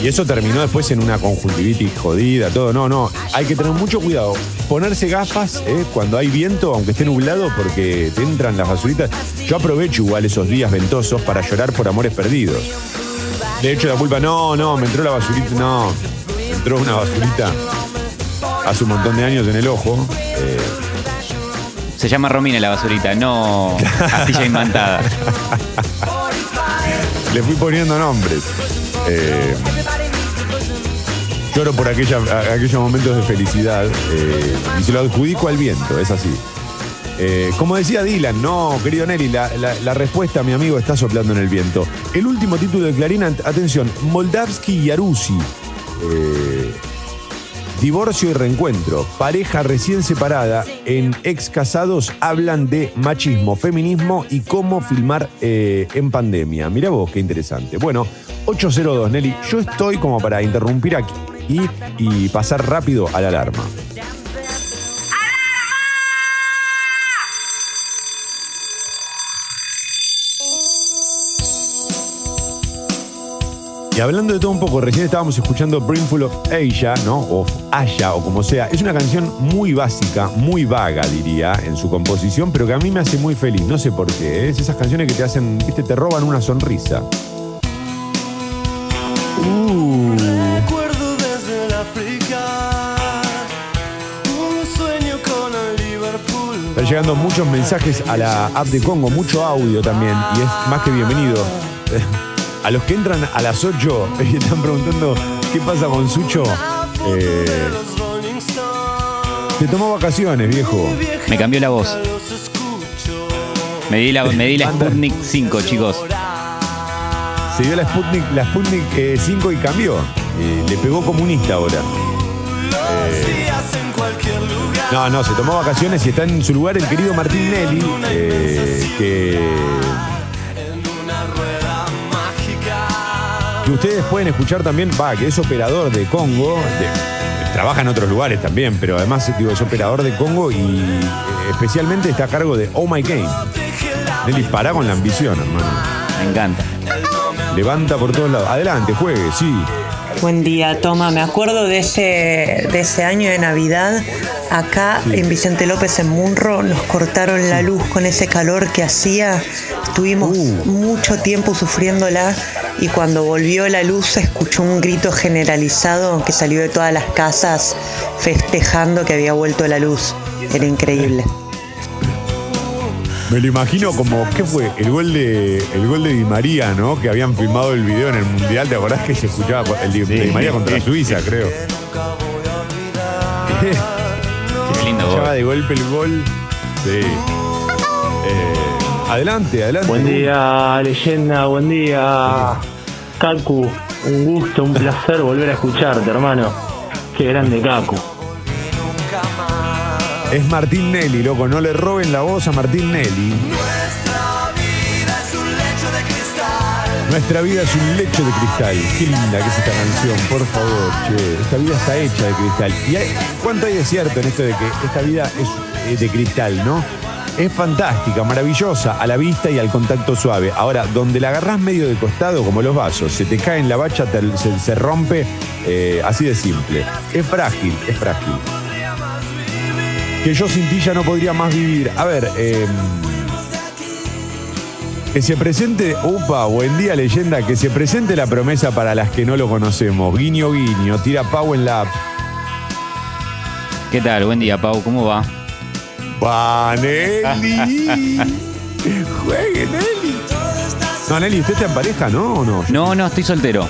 Speaker 2: Y eso terminó después en una conjuntivitis jodida, todo. No, no, hay que tener mucho cuidado. Ponerse gafas eh, cuando hay viento, aunque esté nublado, porque te entran las basuritas. Yo aprovecho igual esos días ventosos para llorar por amores perdidos. De hecho, la culpa, no, no, me entró la basurita, no. Me entró una basurita hace un montón de años en el ojo. eh,
Speaker 3: Se llama Romina la basurita, no astilla imantada.
Speaker 2: Le fui poniendo nombres. Eh, lloro por aquella, aquellos momentos de felicidad eh, y se lo adjudico al viento, es así. Eh, como decía Dylan, no, querido Nelly, la, la- respuesta, mi amigo, está soplando en el viento. El último título de Clarín, at- atención, Moldavsky y Arusi. Divorcio y reencuentro. Pareja recién separada en ex casados hablan de machismo, feminismo y cómo filmar eh, en pandemia. Mira vos, qué interesante. Bueno, 802, Nelly. Yo estoy como para interrumpir aquí y, y pasar rápido a la alarma. Y hablando de todo un poco, recién estábamos escuchando Brimful of Asia, ¿no? O Aya, o como sea. Es una canción muy básica, muy vaga, diría, en su composición, pero que a mí me hace muy feliz. No sé por qué. ¿eh? Es esas canciones que te hacen, viste, te roban una sonrisa. Uh.
Speaker 7: Recuerdo desde el África un sueño con el Liverpool.
Speaker 2: Están llegando muchos mensajes a la app de Congo, mucho audio también, y es más que bienvenido. A los que entran a las 8 y están preguntando qué pasa con Sucho, eh, te tomó vacaciones, viejo.
Speaker 3: Me cambió la voz. Me di la, me di la Sputnik 5, chicos.
Speaker 2: Se dio la Sputnik, la Sputnik eh, 5 y cambió. Eh, le pegó comunista ahora.
Speaker 7: Lugar.
Speaker 2: No, no, se tomó vacaciones y está en su lugar el querido Martín Nelly, eh, que, ustedes pueden escuchar también, va, que es operador de Congo, de- trabaja en otros lugares también, pero además digo, es operador de Congo y eh, especialmente está a cargo de Oh My Game. Nelly, para con la ambición, hermano.
Speaker 3: Me encanta.
Speaker 2: Levanta por todos lados. Adelante, juegue, sí.
Speaker 8: Buen día, Toma. Me acuerdo de ese, de ese año de Navidad. Acá en Vicente López, en Munro, nos cortaron la luz con ese calor que hacía. Estuvimos
Speaker 2: Uh.
Speaker 8: mucho tiempo sufriéndola y cuando volvió la luz se escuchó un grito generalizado que salió de todas las casas festejando que había vuelto la luz. Era increíble.
Speaker 2: Me lo imagino como, ¿qué fue? El gol de el gol de Di María, ¿no? Que habían filmado el video en el Mundial, ¿te acordás que se escuchaba el de, Di María contra Suiza, creo?
Speaker 3: Qué lindo gol.
Speaker 2: de golpe el gol. Sí. Eh, adelante, adelante.
Speaker 9: Buen día, leyenda, buen día. Kaku, un gusto, un placer volver a escucharte, hermano. Qué grande Kaku.
Speaker 2: Es Martín Nelly, loco. No le roben la voz a Martín Nelly. Nuestra vida es un lecho de cristal. Qué linda que es esta canción, por favor, che. Esta vida está hecha de cristal. ¿Y hay- cuánto hay de cierto en esto de que esta vida es eh, de cristal, no? Es fantástica, maravillosa, a la vista y al contacto suave. Ahora, donde la agarrás medio de costado, como los vasos, se te cae en la bacha, se, rompe, eh, así de simple. Es frágil, es frágil. Que yo sin ti ya no podría más vivir. A ver, eh, que se presente, upa, buen día leyenda, que se presente la promesa para las que no lo conocemos. Guiño, guiño, tira Pau en la.
Speaker 3: ¿Qué tal? Buen día, Pau. ¿Cómo va?
Speaker 2: Va, Nelly. Juegue, Nelly. No, Nelly, ¿usted está en pareja, no? ¿O no?
Speaker 3: No, no, estoy soltero.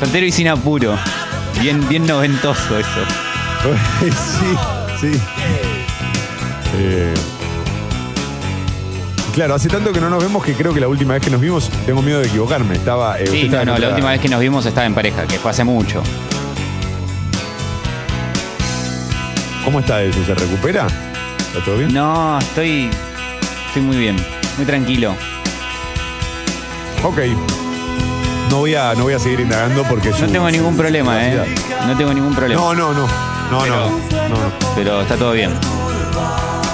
Speaker 3: Soltero y sin apuro. Bien, bien noventoso eso.
Speaker 2: sí, sí. Eh, claro, hace tanto que no nos vemos que creo que la última vez que nos vimos, tengo miedo de equivocarme. Estaba. eh, usted
Speaker 3: Sí,
Speaker 2: estaba
Speaker 3: no,
Speaker 2: en
Speaker 3: no, la
Speaker 2: otra-
Speaker 3: última vez que nos vimos estaba en pareja, que fue hace mucho.
Speaker 2: ¿Cómo está eso? ¿Se recupera? ¿Está todo bien?
Speaker 3: No, estoy. Estoy muy bien, muy tranquilo.
Speaker 2: Ok. No voy a, no voy a seguir indagando porque
Speaker 3: No
Speaker 2: su-
Speaker 3: tengo
Speaker 2: su
Speaker 3: ningún problema, ¿eh? No tengo ningún problema.
Speaker 2: No, no, no. No,
Speaker 3: Pero-
Speaker 2: no, no, no.
Speaker 3: Pero está todo bien.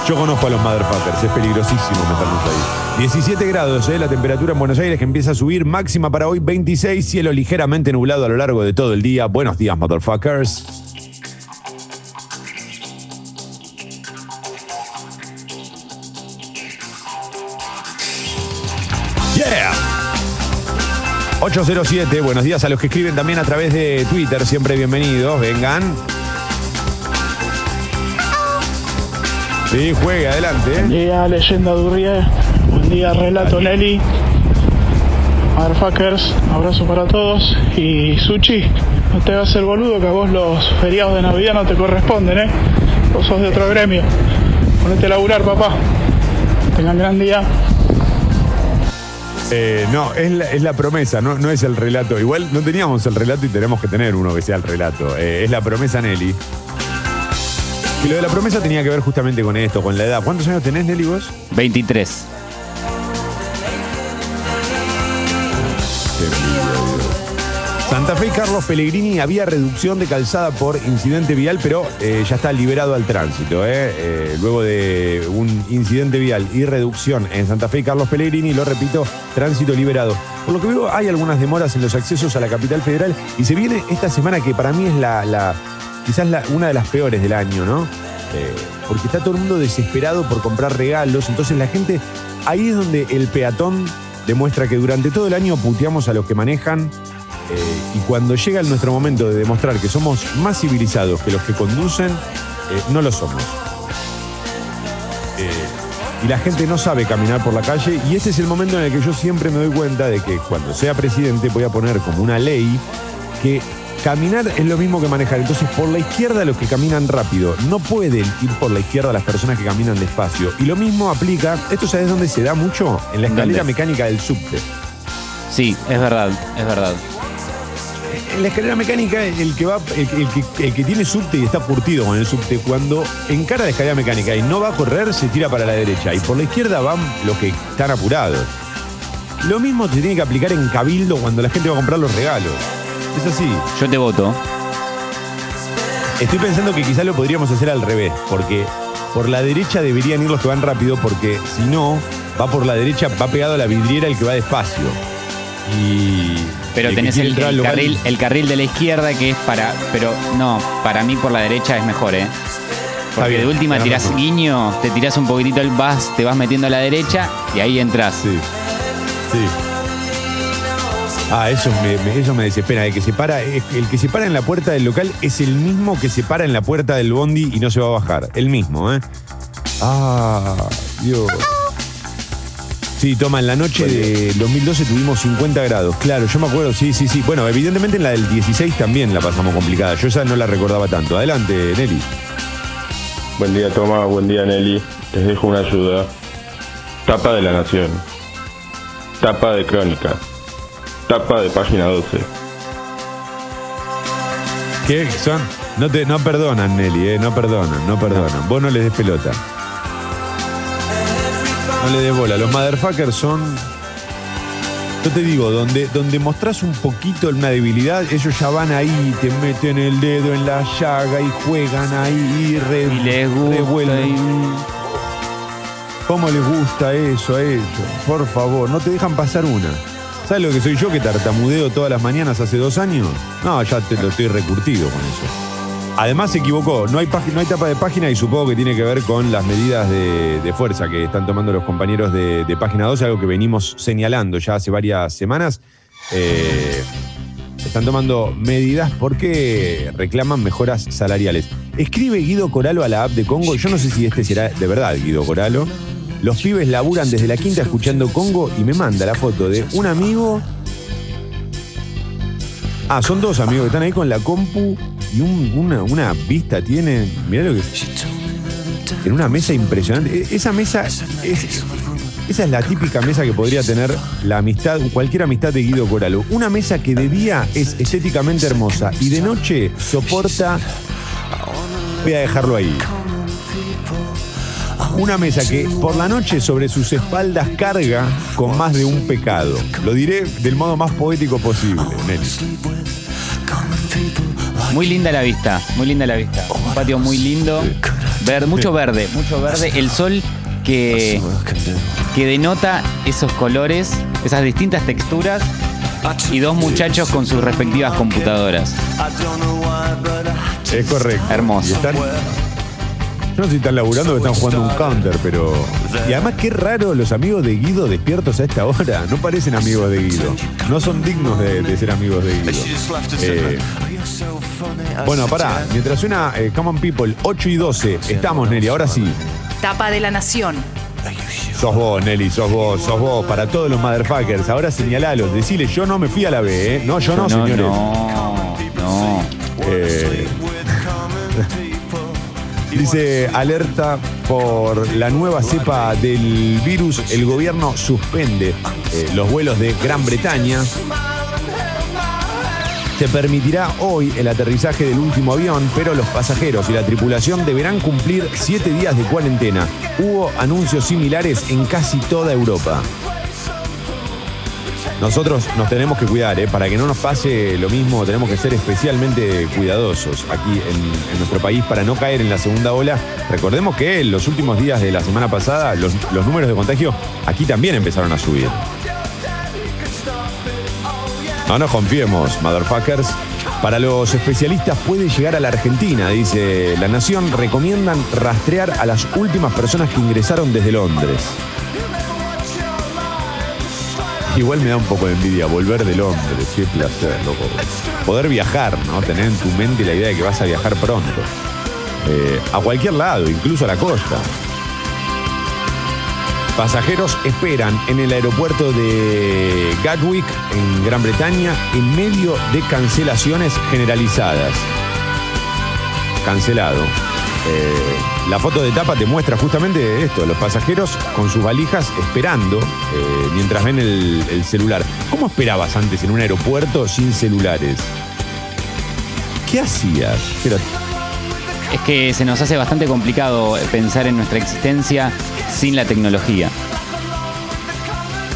Speaker 2: Yo conozco a los motherfuckers, es peligrosísimo meternos ahí. 17 grados, ¿eh? la temperatura en Buenos Aires que empieza a subir, máxima para hoy 26, cielo ligeramente nublado a lo largo de todo el día. Buenos días, motherfuckers. 807, buenos días a los que escriben también a través de Twitter, siempre bienvenidos, vengan. Sí, juegue, adelante.
Speaker 10: Buen día, leyenda Durrié. Buen día, relato Nelly. Motherfuckers, abrazo para todos. Y Suchi, no te hagas el boludo que a vos los feriados de Navidad no te corresponden, ¿eh? Vos sos de otro gremio. Ponete a laburar, papá. Tengan gran día.
Speaker 2: Eh, no, es la, es la promesa, no, no es el relato. Igual no teníamos el relato y tenemos que tener uno que sea el relato. Eh, es la promesa Nelly. Y lo de la promesa tenía que ver justamente con esto, con la edad. ¿Cuántos años tenés, Nelly, vos?
Speaker 3: 23.
Speaker 2: Santa Fe y Carlos Pellegrini había reducción de calzada por incidente vial, pero eh, ya está liberado al tránsito. eh. Eh, luego de un incidente vial y reducción en Santa Fe y Carlos Pellegrini, lo repito, tránsito liberado. Por lo que veo, hay algunas demoras en los accesos a la capital federal y se viene esta semana que para mí es la, quizás una de las peores del año, ¿no? Porque está todo el mundo desesperado por comprar regalos, entonces la gente, ahí es donde el peatón demuestra que durante todo el año puteamos a los que manejan eh, y cuando llega el nuestro momento de demostrar que somos más civilizados que los que conducen, eh, no lo somos. Eh, y la gente no sabe caminar por la calle y este es el momento en el que yo siempre me doy cuenta de que cuando sea presidente voy a poner como una ley que caminar es lo mismo que manejar. Entonces por la izquierda los que caminan rápido no pueden ir por la izquierda las personas que caminan despacio. Y lo mismo aplica, esto sabes dónde se da mucho, en la escalera
Speaker 3: ¿Dónde?
Speaker 2: mecánica del subte.
Speaker 3: Sí, es verdad, es verdad.
Speaker 2: En la escalera mecánica, el que va, el, que- el que, el que tiene subte y está curtido con el subte, cuando encara la escalera mecánica y no va a correr, se tira para la derecha. Y por la izquierda van los que están apurados. Lo mismo se tiene que aplicar en Cabildo cuando la gente va a comprar los regalos. Es así.
Speaker 3: Yo te voto.
Speaker 2: Estoy pensando que quizás lo podríamos hacer al revés, porque por la derecha deberían ir los que van rápido, porque si no, va por la derecha, va pegado a la vidriera el que va despacio. Y.
Speaker 3: Pero
Speaker 2: el
Speaker 3: tenés el, carril, el carril de la izquierda que es para. Pero no, para mí por la derecha es mejor, ¿eh? Porque
Speaker 2: bien,
Speaker 3: de última tirás
Speaker 2: razón.
Speaker 3: guiño, te tirás un poquitito el vas, te vas metiendo a la derecha y ahí entras.
Speaker 2: Sí. Sí. Ah, eso me, me- eso me desespera. El que, se para, es- el que se para en la puerta del local es el mismo que se para en la puerta del bondi y no se va a bajar. El mismo, ¿eh? Ah, Dios. Sí, toma, en la noche de 2012 tuvimos 50 grados. Claro, yo me acuerdo, sí, sí, sí. Bueno, evidentemente en la del 16 también la pasamos complicada. Yo esa no la recordaba tanto. Adelante, Nelly.
Speaker 11: Buen día, Toma. Buen día, Nelly. Les dejo una ayuda. Tapa de la Nación. Tapa de Crónica. Tapa de página 12.
Speaker 2: ¿Qué son? No, te, no perdonan, Nelly, eh, no perdonan, no perdonan. Vos no les des pelota. No le des bola. Los motherfuckers son. Yo te digo, donde, donde mostrás un poquito una debilidad, ellos ya van ahí, te meten el dedo en la llaga y juegan ahí y, re,
Speaker 3: Y les gusta.
Speaker 2: revuelven.
Speaker 3: y-
Speaker 2: ¿Cómo les gusta eso a ellos? Por favor, no te dejan pasar una. ¿Sabes lo que soy yo que tartamudeo todas las mañanas hace dos años? No, ya te lo estoy recurtido con eso. Además se equivocó, no hay, tapa de página y supongo que tiene que ver con las medidas de, fuerza que están tomando los compañeros de, de Página 12, algo que venimos señalando ya hace varias semanas. Eh, están tomando medidas porque reclaman mejoras salariales. Escribe Guido Coralo a la app de Congo. Yo no sé si este será de verdad Guido Coralo. Los pibes laburan desde la quinta escuchando Congo y me manda la foto de un amigo. Ah, son dos amigos que están ahí con la compu y un- una, vista tienen. Mirá lo que. En una mesa impresionante. E- Esa mesa es. Esa es la típica mesa que podría tener la amistad, cualquier amistad de Guido Coralo. Una mesa que de día es estéticamente hermosa y de noche soporta. Voy a dejarlo ahí. Una mesa que por la noche sobre sus espaldas carga con más de un pecado. Lo diré del modo más poético posible, Nelly.
Speaker 3: Muy linda la vista, muy linda la vista. Un patio muy lindo. Verde, mucho verde, mucho verde. El sol que, que denota esos colores, esas distintas texturas. Y dos muchachos con sus respectivas computadoras.
Speaker 2: Es correcto.
Speaker 3: Hermoso.
Speaker 2: Y están- yo no sé si están laburando o están jugando un counter, pero. Y además, qué raro los amigos de Guido despiertos a esta hora. No parecen amigos de Guido. No son dignos de, de ser amigos de Guido. Eh, bueno, pará. Mientras suena eh, Come on People 8 y 12, estamos, Nelly. Ahora sí.
Speaker 1: Tapa de la Nación.
Speaker 2: Sos vos, Nelly, sos vos, sos vos. Para todos los motherfuckers. Ahora señalalos. Decile, yo no me fui a la B, ¿eh? No, yo no, señores.
Speaker 3: No, no.
Speaker 2: Eh, Dice, alerta por la nueva cepa del virus, el gobierno suspende eh, los vuelos de Gran Bretaña. Se permitirá hoy el aterrizaje del último avión, pero los pasajeros y la tripulación deberán cumplir siete días de cuarentena. Hubo anuncios similares en casi toda Europa. Nosotros nos tenemos que cuidar, ¿eh? para que no nos pase lo mismo, tenemos que ser especialmente cuidadosos aquí en, nuestro país para no caer en la segunda ola. Recordemos que en los últimos días de la semana pasada los, los números de contagio aquí también empezaron a subir. No nos confiemos, motherfuckers. Para los especialistas puede llegar a la Argentina, dice La Nación. Recomiendan rastrear a las últimas personas que ingresaron desde Londres. Igual me da un poco de envidia volver de Londres, qué placer, loco. Poder viajar, ¿no? Tener en tu mente la idea de que vas a viajar pronto. Eh, a cualquier lado, incluso a la costa. Pasajeros esperan en el aeropuerto de Gatwick, en Gran Bretaña, en medio de cancelaciones generalizadas. Cancelado. Eh, la foto de tapa te muestra justamente esto, los pasajeros con sus valijas esperando eh, mientras ven el, el celular. ¿Cómo esperabas antes en un aeropuerto sin celulares? ¿Qué hacías?
Speaker 3: Es que se nos hace bastante complicado pensar en nuestra existencia sin la tecnología.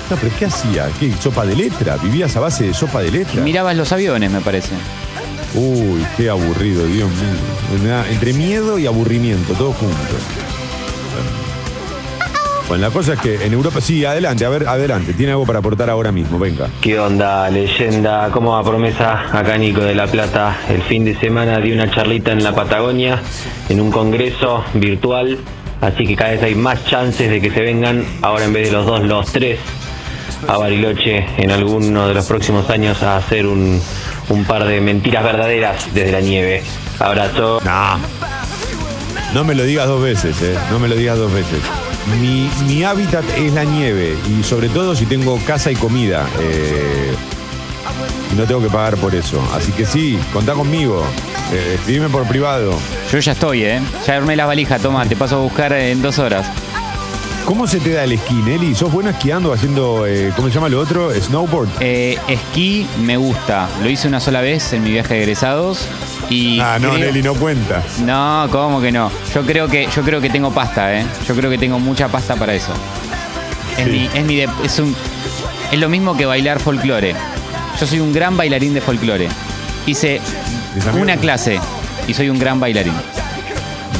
Speaker 2: no, pero ¿qué hacías? ¿Qué? ¿Sopa de letra? ¿Vivías a base de sopa de letra?
Speaker 3: Mirabas los aviones, me parece.
Speaker 2: Uy, qué aburrido, Dios mío. Entre miedo y aburrimiento, todo junto. Bueno, la cosa es que en Europa. Sí, adelante, a ver, adelante. Tiene algo para aportar ahora mismo, venga.
Speaker 12: ¿Qué onda, leyenda? ¿Cómo va promesa? Acá Nico de La Plata. El fin de semana di una charlita en la Patagonia, en un congreso virtual. Así que cada vez hay más chances de que se vengan, ahora en vez de los dos, los tres, a Bariloche en alguno de los próximos años a hacer un par de mentiras verdaderas desde la nieve. Abrazo.
Speaker 2: No. No me lo digas dos veces, ¿eh? No me lo digas dos veces. Mi, mi hábitat es la nieve y sobre todo si tengo casa y comida. eh, y no tengo que pagar por eso. Así que sí, contá conmigo. Eh, escribime por privado.
Speaker 3: Yo ya estoy, ¿eh? Ya armé la valija, toma, te paso a buscar en dos horas.
Speaker 2: ¿Cómo se te da el esquí, Nelly? ¿Sos bueno esquiando, haciendo, eh, ¿cómo se llama lo otro? Snowboard.
Speaker 3: Eh, esquí me gusta. Lo hice una sola vez en mi viaje de egresados. Y
Speaker 2: Ah, no,
Speaker 3: creo-
Speaker 2: Nelly, no cuenta.
Speaker 3: No, ¿cómo que no? Yo creo que, yo creo que tengo pasta, ¿eh? Yo creo que tengo mucha pasta para eso. Es
Speaker 2: Sí.
Speaker 3: mi, es mi de- es un. Es lo mismo que bailar folclore. Yo soy un gran bailarín de folclore. Hice una clase y soy un gran bailarín.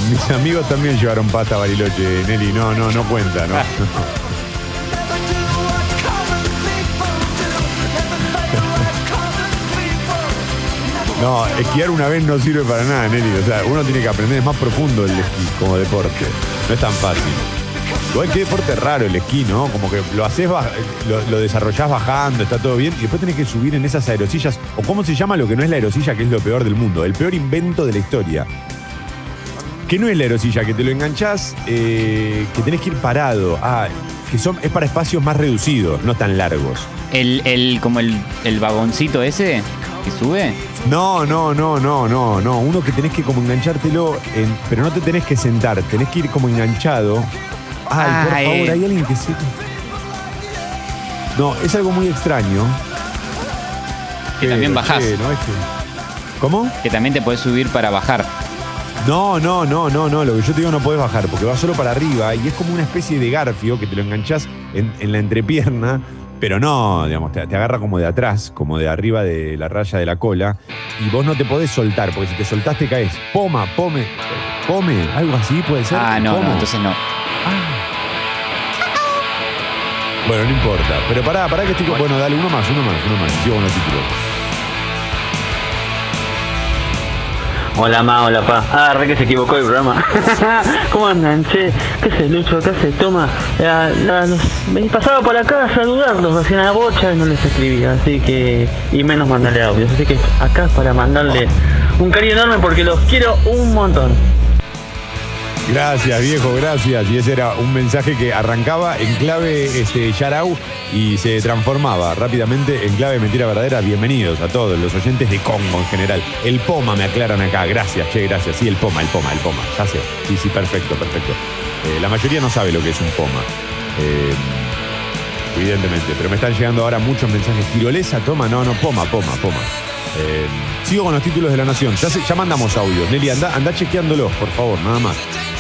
Speaker 2: Mis amigos también llevaron pasta a Bariloche, Nelly. No, no, no cuenta, ¿no? No, esquiar una vez no sirve para nada, Nelly. O sea, uno tiene que aprender, es más profundo el esquí como deporte. No es tan fácil. Igual qué deporte raro el esquí, ¿no? Como que lo haces, lo, lo desarrollás bajando, está todo bien, y después tenés que subir en esas aerosillas. O cómo se llama lo que no es la aerosilla, que es lo peor del mundo. El peor invento de la historia. Que no es la aerosilla, que te lo enganchás, eh, que tenés que ir parado. Ah, que son, es para espacios más reducidos, no tan largos.
Speaker 3: El, el, como el, el vagoncito ese que sube.
Speaker 2: No, no, no, no, no, no. Uno que tenés que como enganchártelo, en- pero no te tenés que sentar, tenés que ir como enganchado. Ay, por
Speaker 3: Ah,
Speaker 2: favor,
Speaker 3: eh.
Speaker 2: hay alguien que se. No, es algo muy extraño.
Speaker 3: Que también bajás.
Speaker 2: che, no es que- ¿Cómo?
Speaker 3: Que también te podés subir para bajar.
Speaker 2: No, no, no, no, no. Lo que yo te digo no podés bajar porque va solo para arriba y es como una especie de garfio que te lo enganchás en, en la entrepierna, pero no, digamos, te, te agarra como de atrás, como de arriba de la raya de la cola y vos no te podés soltar porque si te soltás te caes. Poma, pome, pome, algo así puede ser.
Speaker 3: Ah, no, entonces no.
Speaker 2: Bueno, no importa. Pero pará, pará que estoy. Bueno, dale uno más, uno más, uno más. Sigo con los títulos.
Speaker 13: Hola ma, hola pa. Ah, re que se equivocó el programa. ¿Cómo andan, che? ¿Qué se Lucho? ¿Qué se toma? La- la- los- me pasaba por acá a saludarlos, hacían la bocha y no les escribía, así que. Y menos mandarle audios. Así que acá es para mandarle un cariño enorme porque los quiero un montón.
Speaker 2: Gracias, viejo, gracias. Y ese era un mensaje que arrancaba en clave este, Yarau y se transformaba rápidamente en clave mentira verdadera. Bienvenidos a todos los oyentes de Congo en general. El Poma me aclaran acá. Gracias, che, gracias. Sí, el Poma, el Poma, el Poma. Ya sé. Sí, sí, perfecto, perfecto. Eh, la mayoría no sabe lo que es un Poma. Eh, evidentemente. Pero me están llegando ahora muchos mensajes. Tirolesa, toma, no, no, Poma, Poma, Poma. Eh, sigo con los títulos de la nación. Ya, se- ya mandamos audios. Nelly, anda, anda chequeándolos, por favor, nada más.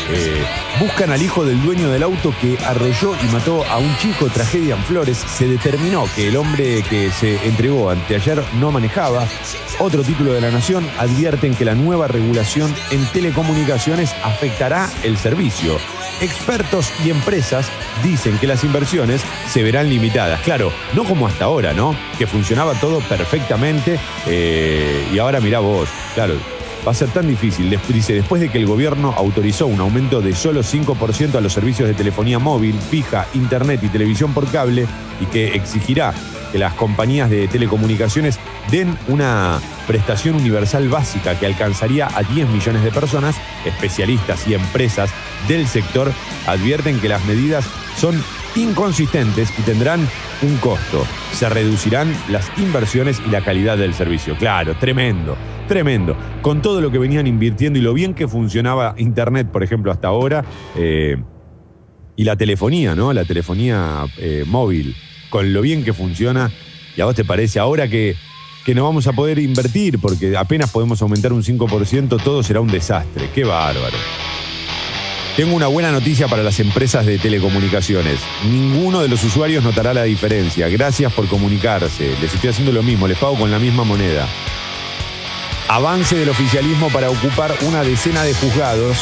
Speaker 2: Eh, buscan al hijo del dueño del auto que arrolló y mató a un chico. Tragedia en Flores. Se determinó que el hombre que se entregó anteayer no manejaba. Otro título de la Nación advierten que la nueva regulación en telecomunicaciones afectará el servicio. Expertos y empresas dicen que las inversiones se verán limitadas. Claro, no como hasta ahora, ¿no? Que funcionaba todo perfectamente eh, y ahora mirá vos, claro. Va a ser tan difícil, dice, después de que el gobierno autorizó un aumento de solo 5% a los servicios de telefonía móvil, fija, internet y televisión por cable, y que exigirá que las compañías de telecomunicaciones den una prestación universal básica que alcanzaría a 10 millones de personas, especialistas y empresas del sector advierten que las medidas son inconsistentes y tendrán un costo. Se reducirán las inversiones y la calidad del servicio. Claro, tremendo, tremendo. Con todo lo que venían invirtiendo y lo bien que funcionaba Internet, por ejemplo, hasta ahora, eh, y la telefonía, ¿no? La telefonía eh, móvil, con lo bien que funciona. ¿Y a vos te parece ahora que, que no vamos a poder invertir porque apenas podemos aumentar un 5%, todo será un desastre? ¡Qué bárbaro! Tengo una buena noticia para las empresas de telecomunicaciones. Ninguno de los usuarios notará la diferencia. Gracias por comunicarse. Les estoy haciendo lo mismo, les pago con la misma moneda. Avance del oficialismo para ocupar una decena de juzgados.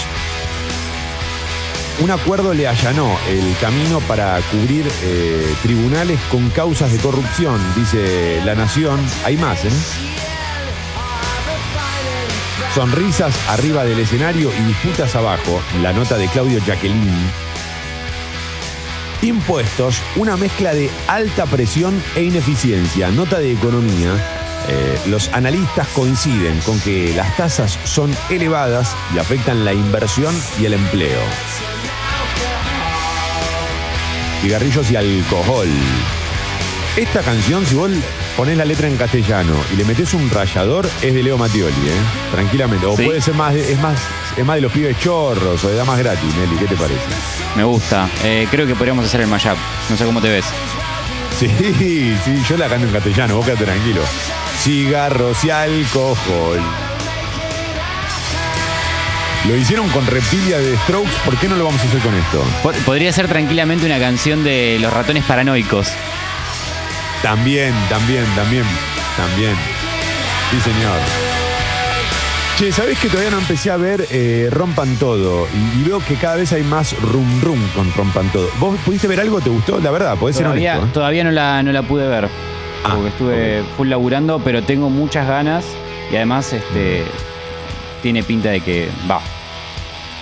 Speaker 2: Un acuerdo le allanó el camino para cubrir eh, tribunales con causas de corrupción, dice La Nación. Hay más, ¿eh? Sonrisas arriba del escenario y disputas abajo. La nota de Claudio Jacqueline. Impuestos, una mezcla de alta presión e ineficiencia. Nota de economía. Eh, los analistas coinciden con que las tasas son elevadas y afectan la inversión y el empleo. Cigarrillos y alcohol. Esta canción, si vos ponés la letra en castellano y le metés un rayador, es de Leo Mattioli, ¿eh? Tranquilamente. O
Speaker 3: Sí.
Speaker 2: puede ser más de, es más, es más de los pibes chorros o de damas gratis, Nelly. ¿Qué te parece?
Speaker 3: Me gusta. Eh, creo que podríamos hacer el mashup. No sé cómo te ves.
Speaker 2: Sí, sí, yo la canto en castellano, vos quedate tranquilo. Cigarros y alcohol. Lo hicieron con Reptilia de Strokes, ¿por qué no lo vamos a hacer con esto?
Speaker 3: Po- Podría ser tranquilamente una canción de los ratones paranoicos.
Speaker 2: También, también, también, también. Sí, señor. Che, ¿sabés que todavía no empecé a ver eh, Rompan Todo? Y, y veo que cada vez hay más rum rum con Rompan Todo. ¿Vos pudiste ver algo? ¿Te gustó? La verdad, podés ser
Speaker 3: Todavía,
Speaker 2: honesto. ¿eh?
Speaker 3: todavía no, la, no la pude ver. Porque estuve full laburando, pero tengo muchas ganas. Y además, este. Tiene pinta de que va.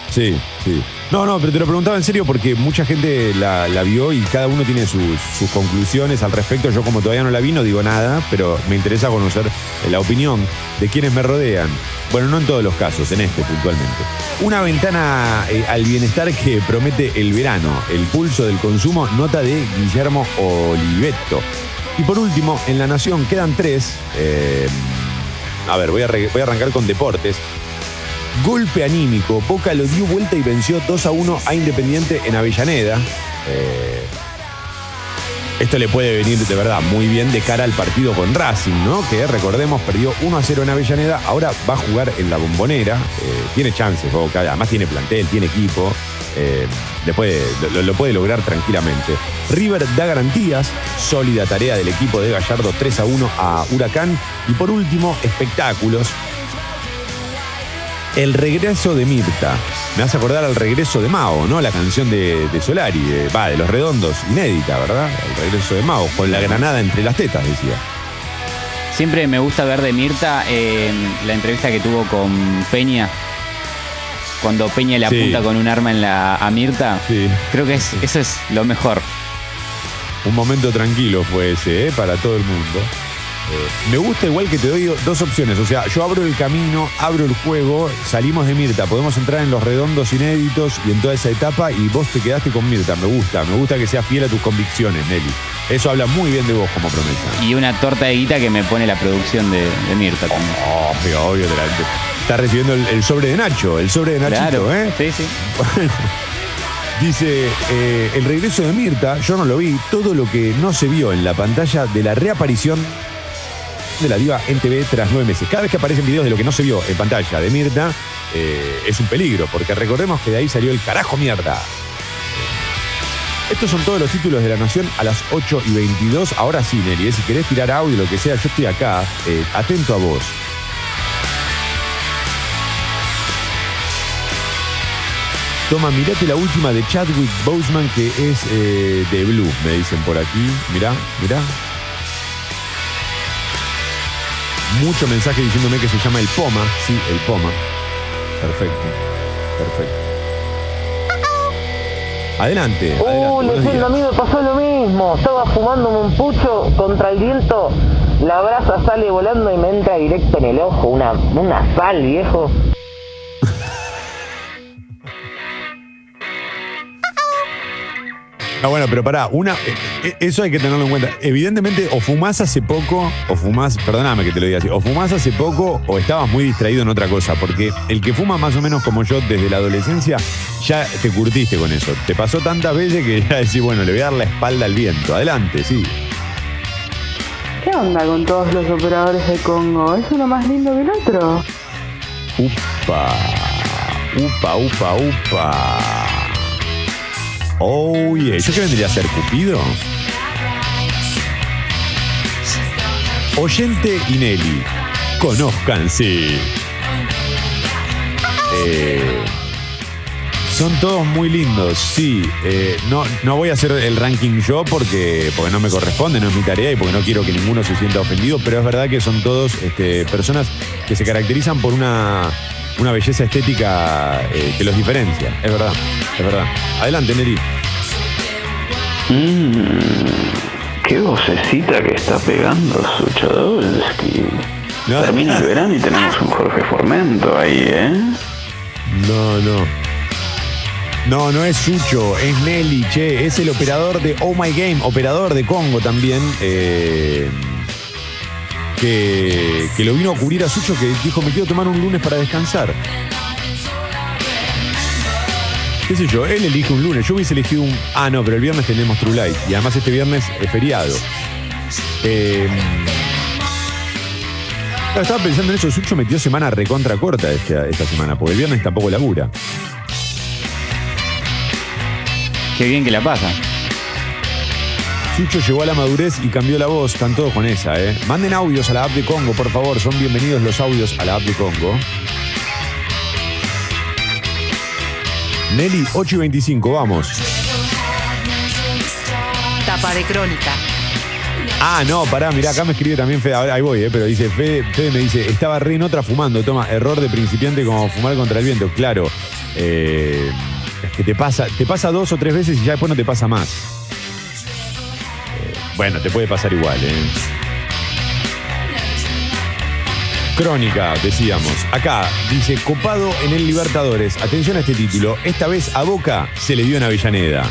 Speaker 2: Sí, sí. No, no, pero te lo preguntaba en serio porque mucha gente la, la vio y cada uno tiene sus, sus conclusiones al respecto. Yo como todavía no la vi no digo nada, pero me interesa conocer eh, la opinión de quienes me rodean. Bueno, no en todos los casos, en este puntualmente. Una ventana eh, al bienestar que promete el verano. El pulso del consumo, nota de Guillermo Oliveto. Y por último, en La Nación quedan tres. eh, a ver, voy a, voy a arrancar con deportes. Golpe anímico. Boca lo dio vuelta y venció 2 a 1 a Independiente en Avellaneda. Eh, esto le puede venir de verdad muy bien de cara al partido con Racing, ¿no? Que recordemos perdió 1 a 0 en Avellaneda, ahora va a jugar en la bombonera. Eh, tiene chances, además tiene plantel, tiene equipo. Eh, lo, lo puede lograr tranquilamente. River da garantías, sólida tarea del equipo de Gallardo 3 a 1 a Huracán. Y por último, espectáculos. El regreso de Mirta. Me hace acordar al regreso de Mao, ¿no? La canción de, de Solari, de- va, de los redondos, inédita, ¿verdad? El regreso de Mao, con la granada entre las tetas, decía.
Speaker 3: Siempre me gusta ver de Mirta eh, la entrevista que tuvo con Peña. Cuando Peña le
Speaker 2: Sí.
Speaker 3: apunta con un arma en la, a Mirta. Creo que es, eso es lo mejor.
Speaker 2: Un momento tranquilo fue ese, ¿eh? Para todo el mundo. Me gusta igual que te doy dos opciones. O sea, yo abro el camino, abro el juego, salimos de Mirta, podemos entrar en los redondos inéditos y en toda esa etapa y vos te quedaste con Mirta. Me gusta, me gusta que seas fiel a tus convicciones, Nelly. Eso habla muy bien de vos como promesa.
Speaker 3: Y una torta de guita que me pone la producción de, de Mirta también.
Speaker 2: Obvio, obvio. la- Está recibiendo el, el sobre de Nacho, el sobre de Nachito,
Speaker 3: Claro,
Speaker 2: ¿eh?
Speaker 3: Sí, sí.
Speaker 2: Bueno, dice, eh, el regreso de Mirta, yo no lo vi, todo lo que no se vio en la pantalla de la reaparición de la diva en TV tras nueve meses. Cada vez que aparecen videos de lo que no se vio en pantalla de Mirta, eh, es un peligro, porque recordemos que de ahí salió el carajo mierda. Estos son todos los títulos de la Nación a las 8 y 22. Ahora sí, Nelly, eh, si querés tirar audio, lo que sea, yo estoy acá, eh, atento a vos. Toma, mirate la última de Chadwick Boseman que es de Blue, me dicen por aquí. Mirá, mirá. Mucho mensaje diciéndome que se llama El Poma. Sí, El Poma. Perfecto. Perfecto. Adelante.
Speaker 14: Uh,
Speaker 2: adelante, días.
Speaker 14: a mí me pasó lo mismo. Estaba fumándome un pucho contra el viento. La brasa sale volando y me entra directo en el ojo. Una, una sal, viejo.
Speaker 2: Ah, bueno, pero pará, una, eh, eh, eso hay que tenerlo en cuenta. Evidentemente, o fumás hace poco, o fumás, perdóname que te lo diga así, o fumás hace poco o estabas muy distraído en otra cosa, porque el que fuma más o menos como yo desde la adolescencia, ya te curtiste con eso. Te pasó tantas veces que ya decís, bueno, le voy a dar la espalda al viento. Adelante, sí.
Speaker 15: ¿Qué onda con todos los operadores de Congo? ¿Es uno más lindo que el otro?
Speaker 2: Upa, upa, upa, upa. Oh, yeah. ¿Yo qué vendría a ser, Cupido? Oyente y Nelly, conózcanse. Eh, son todos muy lindos, sí. Eh, no, no voy a hacer el ranking yo porque, porque no me corresponde, no es mi tarea y porque no quiero que ninguno se sienta ofendido, pero es verdad que son todos este, personas que se caracterizan por una, una belleza estética eh, que los diferencia. Es verdad, es verdad. Adelante, Neri.
Speaker 16: Mmm, qué vocecita que está pegando Suchodolski. Termina el verano y tenemos un Jorge Formento ahí, ¿eh?
Speaker 2: No, no. No, no es Sucho, es Nelly, che, es el operador de Oh My Game, operador de Congo también, eh, que, lo vino a cubrir a Sucho, que dijo, me quiero tomar un lunes para descansar. ¿Qué sé yo? Él elige un lunes, yo hubiese elegido un... Ah, no, pero el viernes tenemos True Light, y además este viernes es feriado. Eh, estaba pensando en eso, Sucho metió semana recontra corta esta, esta semana, porque el viernes tampoco labura.
Speaker 3: Qué bien que la pasa.
Speaker 2: Sucho llegó a la madurez y cambió la voz. Están todos con esa, ¿eh? Manden audios a la app de Congo, por favor. Son bienvenidos los audios a la app de Congo. Nelly, 8 y 25, vamos.
Speaker 1: Tapa de crónica.
Speaker 2: Ah, no, pará, mirá, acá me escribe también Fede, ahora ahí voy, eh, pero dice, Fede, Fede me dice, estaba re en otra fumando, toma, error de principiante como fumar contra el viento, claro. eh, es que te pasa, te pasa dos o tres veces y ya después no te pasa más. Bueno, te puede pasar igual, eh. Crónica, decíamos. Acá dice, copado en el Libertadores. Atención a este título. Esta vez a Boca se le dio en Avellaneda.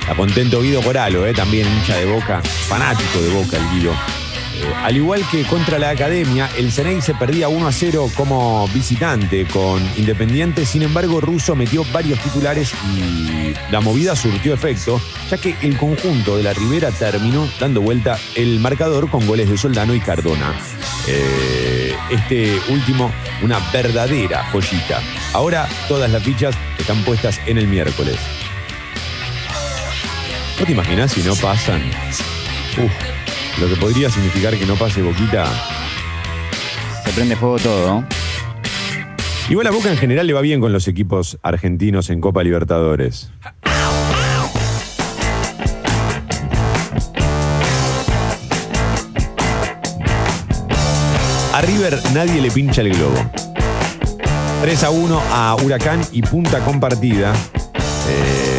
Speaker 2: Está contento Guido Coralo, eh, también hincha de Boca, fanático de Boca el Guido. Al igual que contra la Academia, el Ceney se perdía 1 a 0 como visitante con Independiente. Sin embargo, Russo metió varios titulares y la movida surtió efecto, ya que el conjunto de la Ribera terminó dando vuelta el marcador con goles de Soldano y Cardona. Eh, este último, una verdadera joyita. Ahora todas las fichas están puestas en el miércoles. ¿No te imaginas si no pasan? Lo que podría significar que no pase Boquita.
Speaker 3: Se prende fuego todo, ¿no?
Speaker 2: Igual a Boca en general le va bien con los equipos argentinos en Copa Libertadores. A River nadie le pincha el globo. 3 a 1 a Huracán y punta compartida. Eh,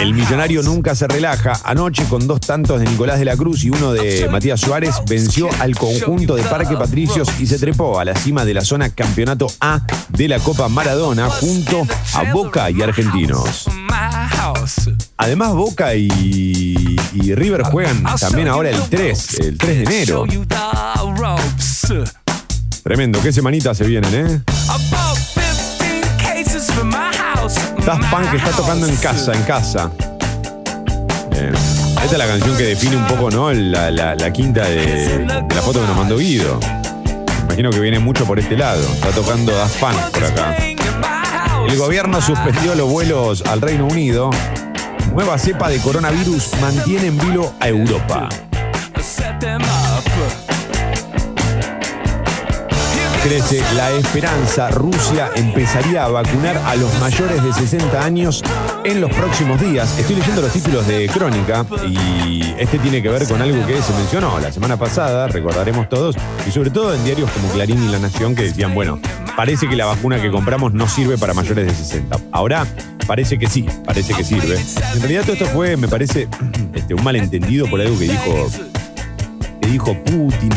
Speaker 2: el millonario nunca se relaja. Anoche, con dos tantos de Nicolás de la Cruz y uno de Matías Suárez, venció al conjunto de Parque Patricios y se trepó a la cima de la zona Campeonato A de la Copa Maradona junto a Boca y Argentinos. Además, Boca y, y River juegan también ahora el 3, el 3 de enero. Tremendo, qué semanita se vienen, ¿eh? Daft Punk está tocando en casa, en casa. Eh, esta es la canción que define un poco, ¿no? La, la- la quinta de, de la foto que nos mandó Guido. Imagino que viene mucho por este lado. Está tocando Daft Punk por acá. El gobierno suspendió los vuelos al Reino Unido. Nueva cepa de coronavirus mantiene en vilo a Europa. Crece la esperanza. Rusia empezaría a vacunar a los mayores de 60 años en los próximos días. Estoy leyendo los títulos de Crónica y este tiene que ver con algo que se mencionó la semana pasada, recordaremos todos, y sobre todo en diarios como Clarín y La Nación que decían, bueno, parece que la vacuna que compramos no sirve para mayores de 60. Ahora parece que sí, parece que sirve. En realidad todo esto fue, me parece, este, un malentendido por algo que dijo, que dijo Putin.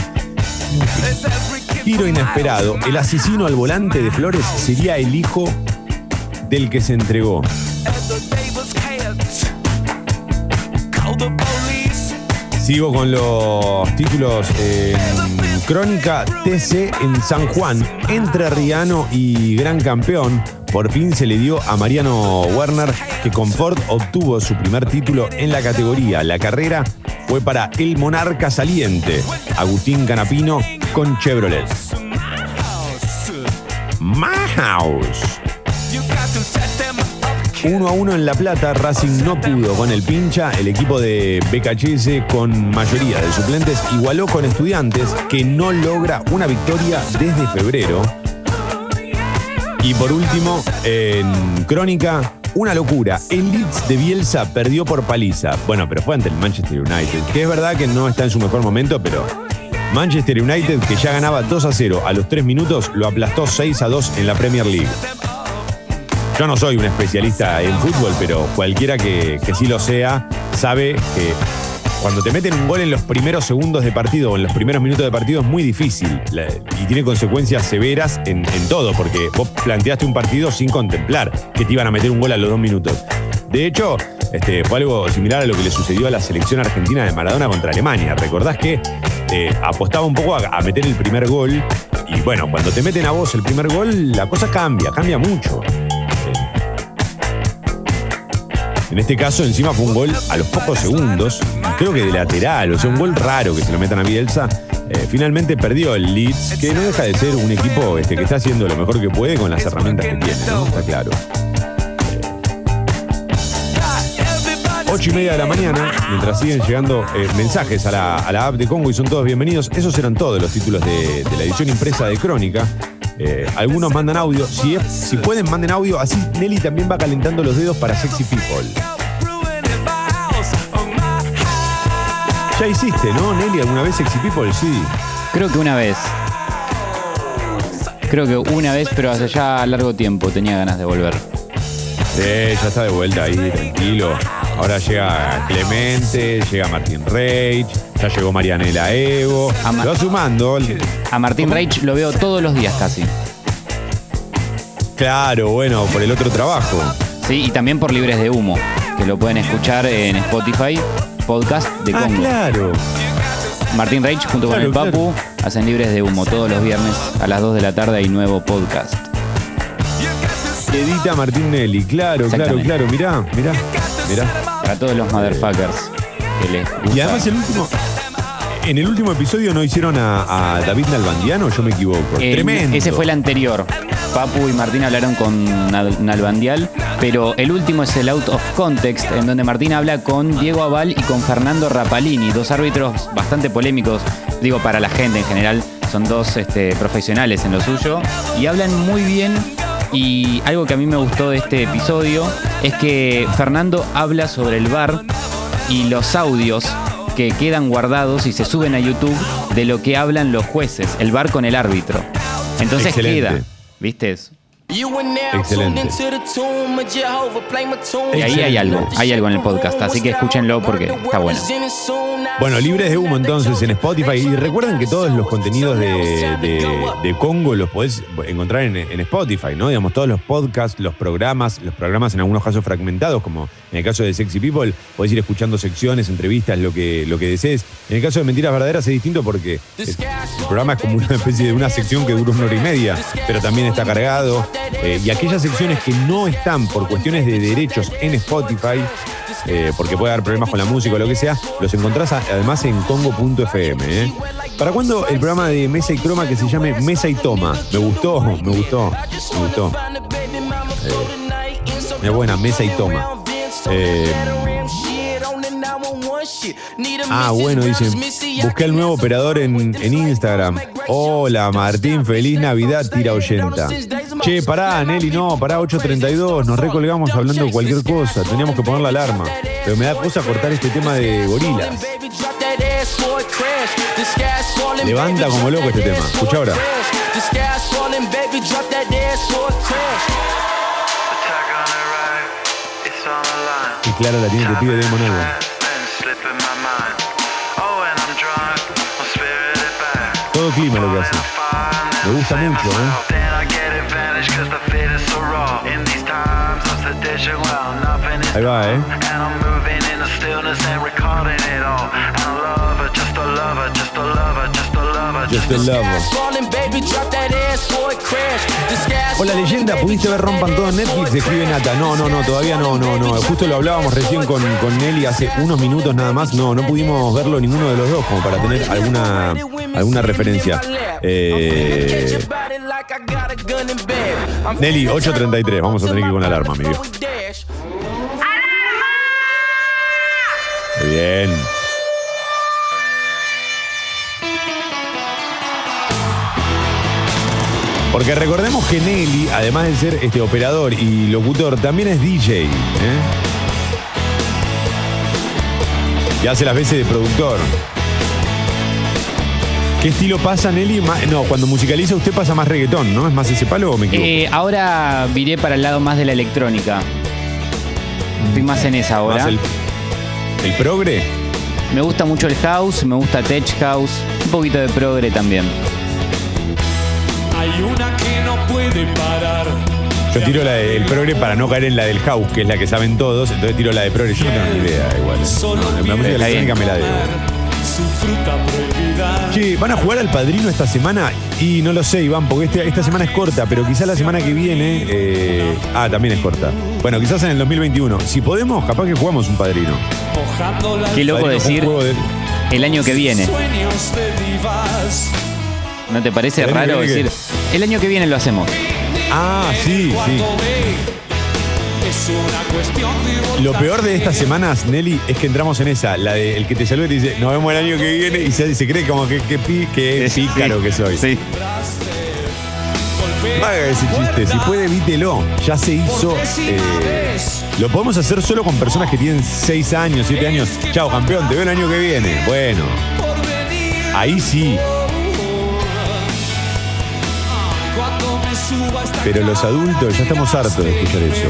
Speaker 2: Giro inesperado. El asesino al volante de Flores sería el hijo del que se entregó. Sigo con los títulos en Crónica TC en San Juan, entre Riano y gran campeón. Por fin se le dio a Mariano Werner que con Ford obtuvo su primer título en la categoría. La carrera fue para el monarca saliente, Agustín Canapino con Chevrolet. House. 1 a 1 en La Plata, Racing no pudo con el pincha. El equipo de BKHS con mayoría de suplentes igualó con estudiantes que no logra una victoria desde febrero. Y por último, en Crónica, una locura. El Leeds de Bielsa perdió por paliza. Bueno, pero fue ante el Manchester United, que es verdad que no está en su mejor momento, pero Manchester United, que ya ganaba 2 a 0 a los 3 minutos, lo aplastó 6 a 2 en la Premier League. Yo no soy un especialista en fútbol, pero cualquiera que, que sí lo sea sabe que cuando te meten un gol en los primeros segundos de partido o en los primeros minutos de partido es muy difícil y tiene consecuencias severas en, en todo, porque vos planteaste un partido sin contemplar que te iban a meter un gol a los dos minutos. De hecho, este, fue algo similar a lo que le sucedió a la selección argentina de Maradona contra Alemania. ¿Recordás que eh, apostaba un poco a meter el primer gol? Y bueno, cuando te meten a vos el primer gol, la cosa cambia, cambia mucho. En este caso, encima fue un gol a los pocos segundos, creo que de lateral, o sea, un gol raro que se lo metan a Bielsa. Eh, finalmente perdió el Leeds, que no deja de ser un equipo este, que está haciendo lo mejor que puede con las herramientas que tiene, ¿no? Está claro. 8 y media de la mañana, mientras siguen llegando eh, mensajes a la, a la app de Congo y son todos bienvenidos. Esos eran todos los títulos de la edición impresa de Crónica. Eh, algunos mandan audio. Si, es- si pueden, manden audio. Así Nelly también va calentando los dedos para Sexy People. Ya hiciste, ¿no, Nelly? ¿Alguna vez Sexy People? Sí.
Speaker 3: Creo que una vez. Creo que una vez, pero hace ya largo tiempo tenía ganas de volver.
Speaker 2: Sí, ya está de vuelta ahí, tranquilo. Ahora llega Clemente, llega Martín Reich, ya llegó Marianela Evo.
Speaker 3: Ma-
Speaker 2: Lo va sumando.
Speaker 3: A Martín Reich lo veo todos los días casi.
Speaker 2: Claro, bueno, por el otro trabajo.
Speaker 3: Sí, y también por Libres de Humo, que lo pueden escuchar en Spotify, podcast de
Speaker 2: Ah,
Speaker 3: Congo.
Speaker 2: claro.
Speaker 3: Martín Reich junto con
Speaker 2: Claro,
Speaker 3: el Papu hacen Libres de Humo todos los viernes a las 2 de la tarde hay nuevo podcast.
Speaker 2: Edita Martín Nelly, claro, claro,
Speaker 3: Exactamente.
Speaker 2: claro. Mirá, mirá, mirá.
Speaker 3: Para todos los motherfuckers que les gusta.
Speaker 2: Y además el último. En el último episodio no hicieron a, a David Nalbandiano, yo me equivoco.
Speaker 3: Eh,
Speaker 2: Tremendo.
Speaker 3: Ese fue el anterior. Papu y Martín hablaron con Nal- Nalbandial, pero el último es el Out of Context, en donde Martín habla con Diego Aval y con Fernando Rapalini, dos árbitros bastante polémicos, digo, para la gente en general. Son dos este, profesionales en lo suyo y hablan muy bien. Y algo que a mí me gustó de este episodio es que Fernando habla sobre el bar y los audios que quedan guardados y se suben a YouTube de lo que hablan los jueces, el bar con el árbitro. Entonces
Speaker 2: Excelente.
Speaker 3: queda, ¿viste?
Speaker 2: Excelente.
Speaker 3: Y ahí hay algo, hay algo en el podcast, así que escúchenlo porque está bueno.
Speaker 2: Bueno, libres de humo entonces en Spotify. Y recuerden que todos los contenidos de, de- de Congo los podés encontrar en, en Spotify, ¿no? Digamos, todos los podcasts, los programas, los programas en algunos casos fragmentados, como en el caso de Sexy People, podés ir escuchando secciones, entrevistas, lo que, lo que desees. En el caso de Mentiras Verdaderas es distinto porque el programa es como una especie de una sección que dura una hora y media, pero también está cargado. Eh, y aquellas secciones que no están por cuestiones de derechos en Spotify, eh, porque puede haber problemas con la música o lo que sea, los encontrás además en congo.fm. ¿eh? ¿Para cuándo el programa de Mesa y Croma que se llame Mesa y Toma? Me gustó, me gustó, me gustó. Eh, es buena, Mesa y Toma. Ah, bueno, dicen, busqué al nuevo operador en, Instagram. Hola, Martín, feliz Navidad, tira oyenta. Che, pará, Nelly, no, pará, 8.32, nos recolgamos hablando de cualquier cosa, teníamos que poner la alarma. Pero me da cosa cortar este tema de gorilas. Levanta como loco este tema. Escucha ahora. Y Clara la tiene que pide de Albarn. Todo clima lo que hace. Me gusta mucho, ¿eh? Scottish cause the fit is so raw. In these times of sedition, well, nothing is. All right. Wrong, and I'm moving A lover. Hola leyenda, ¿pudiste ver Rompan Todo en Netflix? Escribe Nata. No, no, no, todavía no, no, no. Justo lo hablábamos recién con, con Nelly hace unos minutos nada más. No, no pudimos verlo ninguno de los dos como para tener alguna, alguna referencia. Eh, Nelly, 8.33. Vamos a tener que ir con alarma, mi viejo. Muy Bien. Porque recordemos que Nelly, además de ser este operador y locutor, también es DJ. ¿eh? Y hace las veces de productor. ¿Qué estilo pasa, Nelly? No, cuando musicaliza usted pasa más reggaetón, ¿no? ¿Es más ese palo o me equivoco?
Speaker 3: Eh, ahora viré para el lado más de la electrónica. Estoy más en esa ahora.
Speaker 2: ¿Más el, el progre?
Speaker 3: Me gusta mucho el house, me gusta tech house, un poquito de progre también.
Speaker 7: Hay una que no puede parar.
Speaker 2: Yo tiro la del progre para no caer en la del house, que es la que saben todos, entonces tiro la de progre. Yo no tengo ni idea, igual. No, la música electrónica me la debo.
Speaker 7: Su fruta prohibida.
Speaker 2: Che, ¿van a jugar al padrino esta semana? Y no lo sé, Iván, porque este- esta semana es corta, pero quizás la semana que viene. eh, ah, también es corta. Bueno, quizás en el 2021. Si podemos, capaz que jugamos un padrino.
Speaker 7: Mojando la
Speaker 3: Qué loco
Speaker 2: Padrino fue un
Speaker 3: decir
Speaker 2: juego de-
Speaker 3: el año que viene.
Speaker 7: sueños de divas.
Speaker 3: ¿No te parece
Speaker 2: ¿El año
Speaker 3: raro
Speaker 2: viene
Speaker 3: decir el año que viene lo hacemos?
Speaker 2: Ah, sí, sí.
Speaker 7: Cuando ve
Speaker 2: Lo peor de estas semanas, Nelly, es que entramos en esa, la de el que te saluda y te dice, nos vemos el año que viene, y se, se cree como que, que, pi- que
Speaker 3: Sí,
Speaker 2: pícaro que soy.
Speaker 3: Sí.
Speaker 2: No haga ese chiste, si puede, evítelo. Ya se hizo. eh, lo podemos hacer solo con personas que tienen 6 años, 7 años. Chao, campeón, te veo el año que viene. Bueno. Ahí sí. Pero los adultos ya estamos hartos de escuchar eso.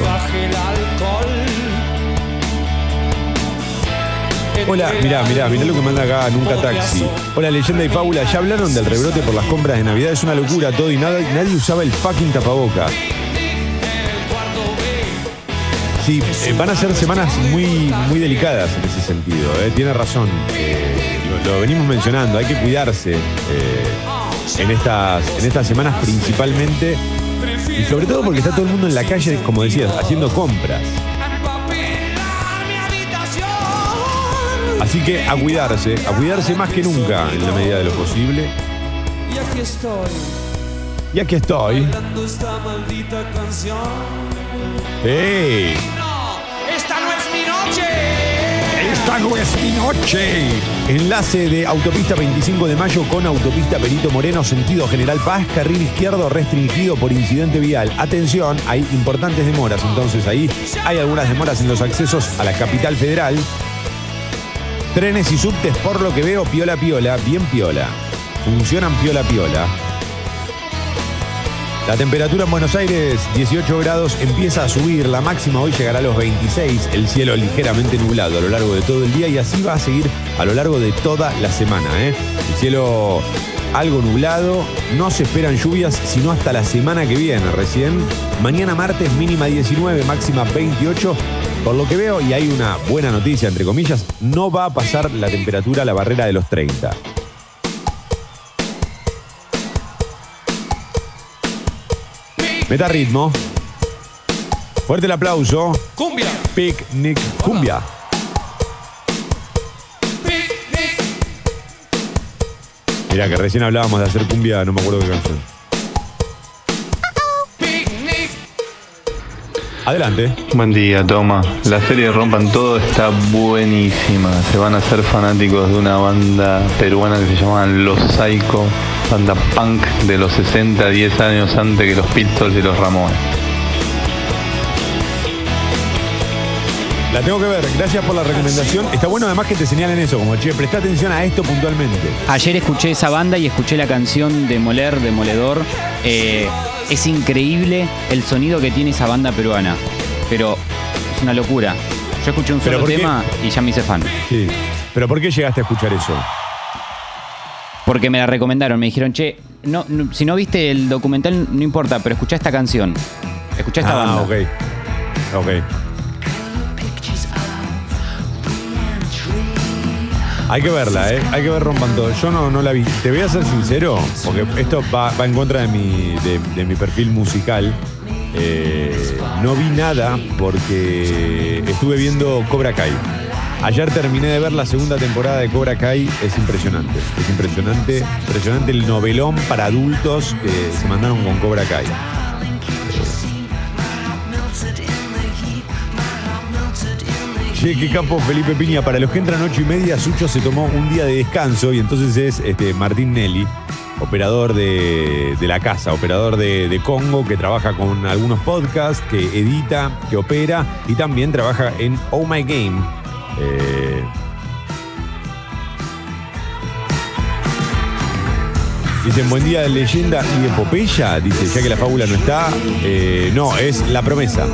Speaker 2: Hola, mirá, mirá, mirá lo que manda acá Nunca Taxi. Hola, leyenda y fábula. Ya hablaron del rebrote por las compras de Navidad. Es una locura todo y nada, nadie usaba el fucking tapaboca. Sí, eh, van a ser semanas muy, muy delicadas en ese sentido. eh, Tiene razón. Eh, lo, lo venimos mencionando. Hay que cuidarse en, estas, en estas semanas principalmente. Y sobre todo porque está todo el mundo en la calle, como decías, haciendo compras. Así que a cuidarse, a cuidarse más que nunca en la medida de lo posible.
Speaker 7: Y aquí estoy,
Speaker 2: Y aquí estoy. ¡Ey!
Speaker 7: Esta no es mi noche.
Speaker 2: Enlace de Autopista 25 de Mayo con Autopista Perito Moreno, sentido General Paz, carril izquierdo restringido por incidente vial. Atención, hay importantes demoras, entonces ahí hay algunas demoras en los accesos a la capital federal. Trenes y subtes, por lo que veo, piola piola, bien piola. Funcionan piola piola. La temperatura en Buenos Aires, 18 grados, empieza a subir. La máxima hoy llegará a los 26. El cielo ligeramente nublado a lo largo de todo el día y así va a seguir a lo largo de toda la semana. ¿eh? El cielo algo nublado. No se esperan lluvias sino hasta la semana que viene recién. Mañana martes mínima 19, máxima 28. Por lo que veo, y hay una buena noticia, entre comillas, no va a pasar la temperatura a la barrera de los 30. Meta ritmo. Fuerte el aplauso.
Speaker 7: Cumbia.
Speaker 2: Picnic cumbia. Mira que recién hablábamos de hacer cumbia, no me acuerdo qué canción. Adelante.
Speaker 17: Buen día, Toma. La serie Rompan Todo está buenísima. Se van a hacer fanáticos de una banda peruana que se llaman Los Psycho, banda punk de los 60, 10 años antes que los Pistols y los Ramones.
Speaker 2: La tengo que ver. Gracias por la recomendación. Está bueno además que te señalen eso, como che, presta atención a esto puntualmente.
Speaker 3: Ayer escuché esa banda y escuché la canción de Moler, Demoledor. Eh, es increíble el sonido que tiene esa banda peruana. Pero es una locura. Yo escuché un
Speaker 2: ¿Pero
Speaker 3: solo tema y ya me hice fan.
Speaker 2: Sí. Pero ¿por qué llegaste a escuchar eso?
Speaker 3: Porque me la recomendaron. Me dijeron, che, no, no- si no viste el documental, no importa, pero escuchá esta canción. Escuchá esta
Speaker 2: ah,
Speaker 3: banda.
Speaker 2: ok. Ok. Hay que verla, ¿eh? Hay que ver Rompan Todo. Yo no, no la vi. Te voy a ser sincero, porque esto va, va en contra de mi, de, de mi perfil musical. Eh, no vi nada porque estuve viendo Cobra Kai. Ayer terminé de ver la segunda temporada de Cobra Kai. Es impresionante. Es impresionante. Impresionante el novelón para adultos que se mandaron con Cobra Kai. Che, qué capo Felipe Piña. Para los que entran ocho y media, Sucho se tomó un día de descanso y entonces es este, Martín Nelly, operador de, la casa, operador de, de Congo, que trabaja con algunos podcasts, que edita, que opera y también trabaja en Oh My Game. Eh, Dicen, buen día de leyenda y epopeya. Dice, ya que la fábula no está. eh, no, es la promesa.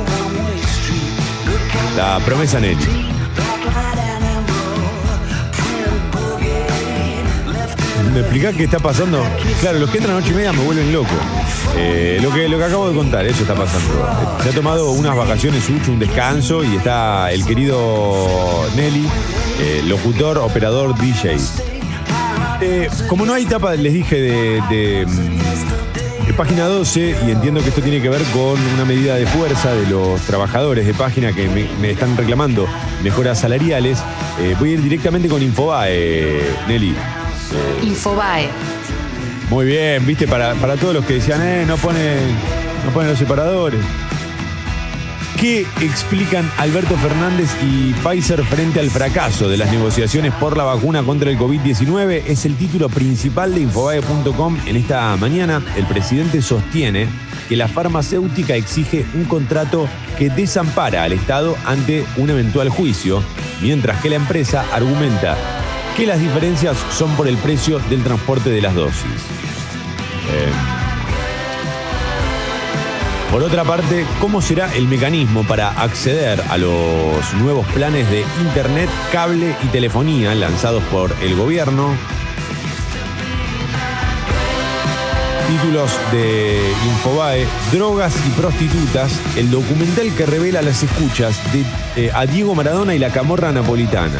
Speaker 2: La promesa Nelly. ¿Me explicás qué está pasando? Claro, los que entran a ocho y media me vuelven loco. Eh, lo, que, lo que acabo de contar, eso está pasando. Se ha tomado unas vacaciones, un descanso, y está el querido Nelly, eh, locutor, operador, DJ. Eh, como no hay tapa, les dije, de, página 12, y entiendo que esto tiene que ver con una medida de fuerza de los trabajadores de página que me, están reclamando mejoras salariales, voy a ir directamente con Infobae, Nelly.
Speaker 1: Infobae.
Speaker 2: muy bien, viste, para, para todos los que decían, eh, no ponen, no ponen los separadores. ¿Qué explican Alberto Fernández y Pfizer frente al fracaso de las negociaciones por la vacuna contra el COVID-19? Es el título principal de Infobae.com en esta mañana. El presidente sostiene que la farmacéutica exige un contrato que desampara al Estado ante un eventual juicio, mientras que la empresa argumenta que las diferencias son por el precio del transporte de las dosis. Eh, por otra parte, ¿cómo será el mecanismo para acceder a los nuevos planes de Internet, cable y telefonía lanzados por el gobierno? Títulos de Infobae, Drogas y Prostitutas, el documental que revela las escuchas de, eh, a Diego Maradona y la camorra napolitana.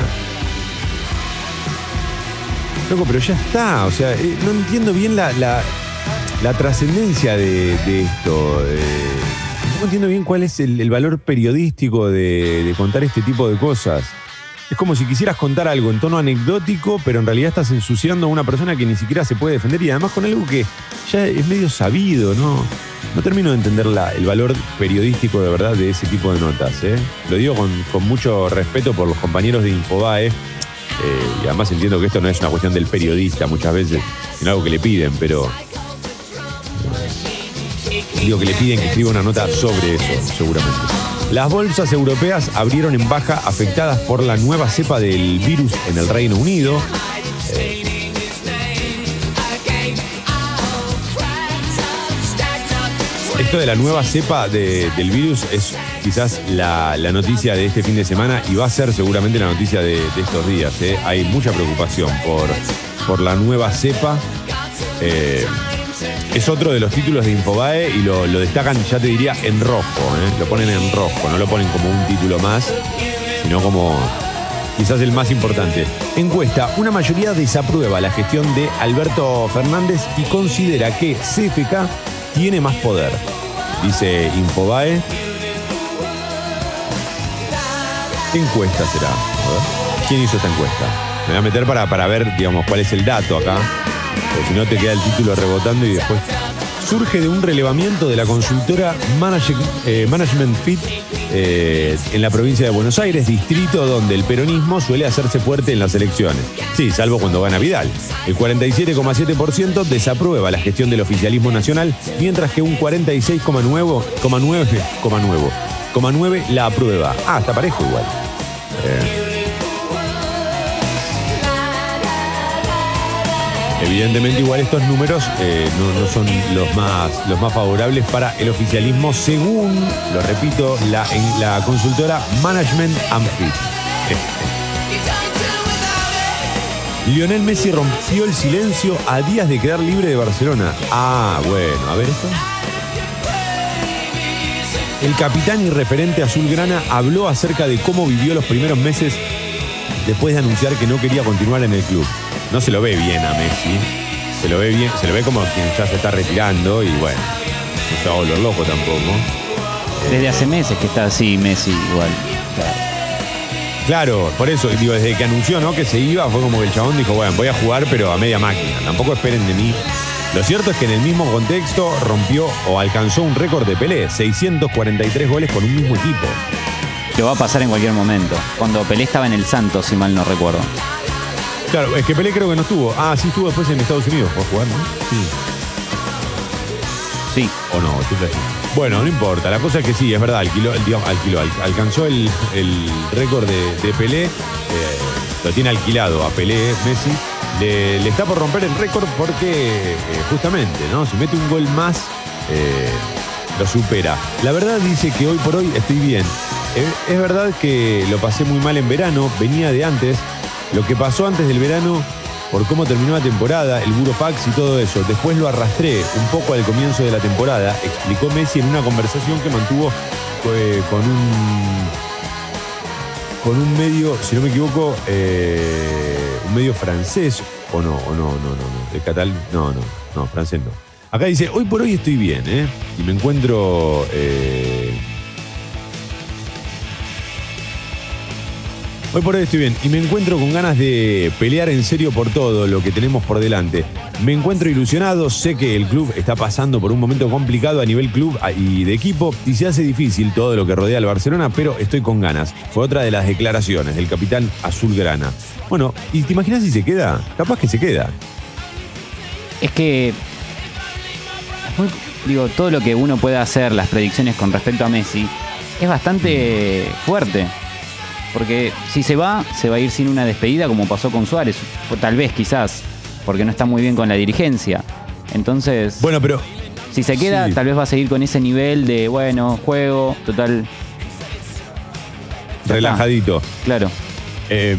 Speaker 2: Loco, pero ya está, o sea, eh, no entiendo bien la, la- trascendencia de, esto. eh, no entiendo bien cuál es el, valor periodístico de, contar este tipo de cosas. Es como si quisieras contar algo en tono anecdótico, pero en realidad estás ensuciando a una persona que ni siquiera se puede defender y además con algo que ya es medio sabido, ¿no? No termino de entender la- el valor periodístico de verdad de ese tipo de notas, ¿eh? Lo digo con, con mucho respeto por los compañeros de Infobae. Eh, y además entiendo que esto no es una cuestión del periodista muchas veces, sino algo que le piden, pero Digo que le piden que escriba una nota sobre eso, seguramente. Las bolsas europeas abrieron en baja afectadas por la nueva cepa del virus en el Reino Unido. Eh, esto de la nueva cepa de- del virus es quizás la, noticia de este fin de semana y va a ser seguramente la noticia de, estos días. ¿eh? Hay mucha preocupación por, por la nueva cepa. Eh, es otro de los títulos de Infobae y lo, lo destacan, ya te diría, en rojo. ¿eh? Lo ponen en rojo, no lo ponen como un título más, sino como quizás el más importante. Encuesta, una mayoría desaprueba la gestión de Alberto Fernández y considera que CFK tiene más poder. Dice Infobae. ¿Qué encuesta será? A ¿Quién hizo esta encuesta? Me voy a meter para, para ver, digamos, cuál es el dato acá. Porque si no te queda el título rebotando y después. Surge de un relevamiento de la consultora eh, Management Fit eh, en la provincia de Buenos Aires, distrito donde el peronismo suele hacerse fuerte en las elecciones. Sí, salvo cuando gana Vidal. El 47,7% desaprueba la gestión del oficialismo nacional, mientras que un 46,9% 9 la aprueba. Ah, está parejo igual. Eh, Evidentemente igual estos números eh, no, no son los más, los más favorables para el oficialismo según, lo repito, la, la consultora Management and Fit. Eh. Lionel Messi rompió el silencio a días de quedar libre de Barcelona. Ah, bueno, a ver esto. El capitán y referente azulgrana habló acerca de cómo vivió los primeros meses después de anunciar que no quería continuar en el club. No se lo ve bien a Messi. Se lo ve bien, se lo ve como quien ya se está retirando y bueno, no se va a volver loco tampoco.
Speaker 3: Desde hace meses que está así Messi igual.
Speaker 2: Claro, por eso, digo, desde que anunció ¿no? que se iba, fue como que el chabón dijo, bueno, voy a jugar, pero a media máquina. Tampoco esperen de mí. Lo cierto es que en el mismo contexto rompió o alcanzó un récord de Pelé, 643 goles con un mismo equipo.
Speaker 3: Lo va a pasar en cualquier momento. Cuando Pelé estaba en el Santos, si mal no recuerdo.
Speaker 2: Claro, es que Pelé creo que no estuvo. Ah, sí estuvo después en Estados Unidos por jugar, ¿no? Sí.
Speaker 3: Sí.
Speaker 2: ¿O no? Estoy flasheando. Bueno, no importa. La cosa es que sí, es verdad, alquiló, digamos, alquiló, al- alcanzó el, el récord de, de Pelé. eh, lo tiene alquilado a Pelé, Messi. Le, le está por romper el récord porque eh, justamente, ¿no? Si mete un gol más, eh, lo supera. La verdad dice que hoy por hoy estoy bien. Eh, es verdad que lo pasé muy mal en verano, venía de antes. Lo que pasó antes del verano, por cómo terminó la temporada, el burofax y todo eso. Después lo arrastré un poco al comienzo de la temporada, explicó Messi en una conversación que mantuvo eh, con un con un medio, si no me equivoco, eh, un medio francés, o no, o no, no, no, no, de catal, no, no, no, francés no. Acá dice, hoy por hoy estoy bien, ¿eh? Y me encuentro... eh, Hoy por hoy estoy bien y me encuentro con ganas de pelear en serio por todo lo que tenemos por delante. Me encuentro ilusionado, sé que el club está pasando por un momento complicado a nivel club y de equipo y se hace difícil todo lo que rodea al Barcelona, pero estoy con ganas. Fue otra de las declaraciones del capitán Azulgrana. Bueno, ¿y te imaginas si se queda? Capaz que se queda.
Speaker 3: Es que. digo, todo lo que uno puede hacer, las predicciones con respecto a Messi, es bastante fuerte. Porque si se va, se va a ir sin una despedida, como pasó con Suárez. O tal vez, quizás, porque no está muy bien con la dirigencia. Entonces.
Speaker 2: Bueno, pero.
Speaker 3: Si se queda,
Speaker 2: Sí.
Speaker 3: tal vez va a seguir con ese nivel de, bueno, juego, total.
Speaker 2: Relajadito.
Speaker 3: Claro.
Speaker 2: Eh,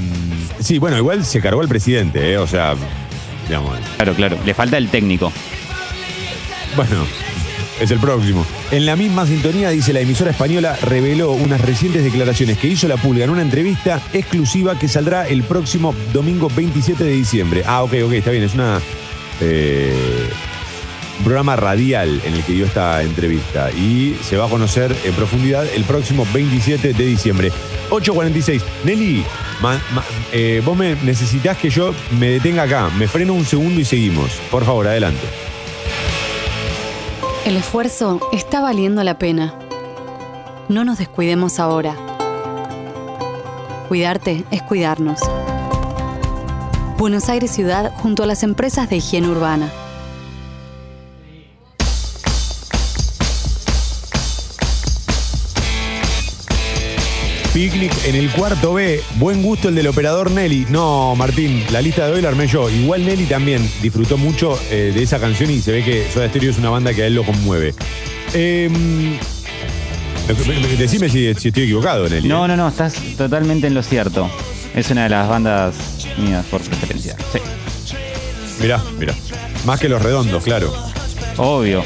Speaker 2: sí, bueno, igual se cargó el presidente, ¿eh? O sea, digamos.
Speaker 3: Claro, claro. Le falta el técnico.
Speaker 2: Bueno, es el próximo. En la misma sintonía, dice la emisora española, reveló unas recientes declaraciones que hizo la Pulga en una entrevista exclusiva que saldrá el próximo domingo 27 de diciembre. Ah, ok, ok, está bien, es una. eh, un programa radial en el que dio esta entrevista y se va a conocer en profundidad el próximo 27 de diciembre. 8.46. Nelly, ma- eh, vos me necesitas que yo me detenga acá. Me freno un segundo y seguimos. Por favor, adelante.
Speaker 18: El esfuerzo está valiendo la pena. No nos descuidemos ahora. Cuidarte es cuidarnos. Buenos Aires Ciudad junto a las empresas de higiene urbana.
Speaker 2: Picnic en el cuarto B. Buen gusto el del operador Nelly. No, Martín, la lista de hoy la armé yo. Igual Nelly también disfrutó mucho eh, de esa canción y se ve que Soda Stereo es una banda que a él lo conmueve. Eh, decime si, si estoy equivocado, Nelly.
Speaker 3: No, no, no, estás totalmente en lo cierto. Es una de las bandas mías por preferencia. Sí.
Speaker 2: Mirá, mirá. Más que los redondos, claro.
Speaker 3: Obvio.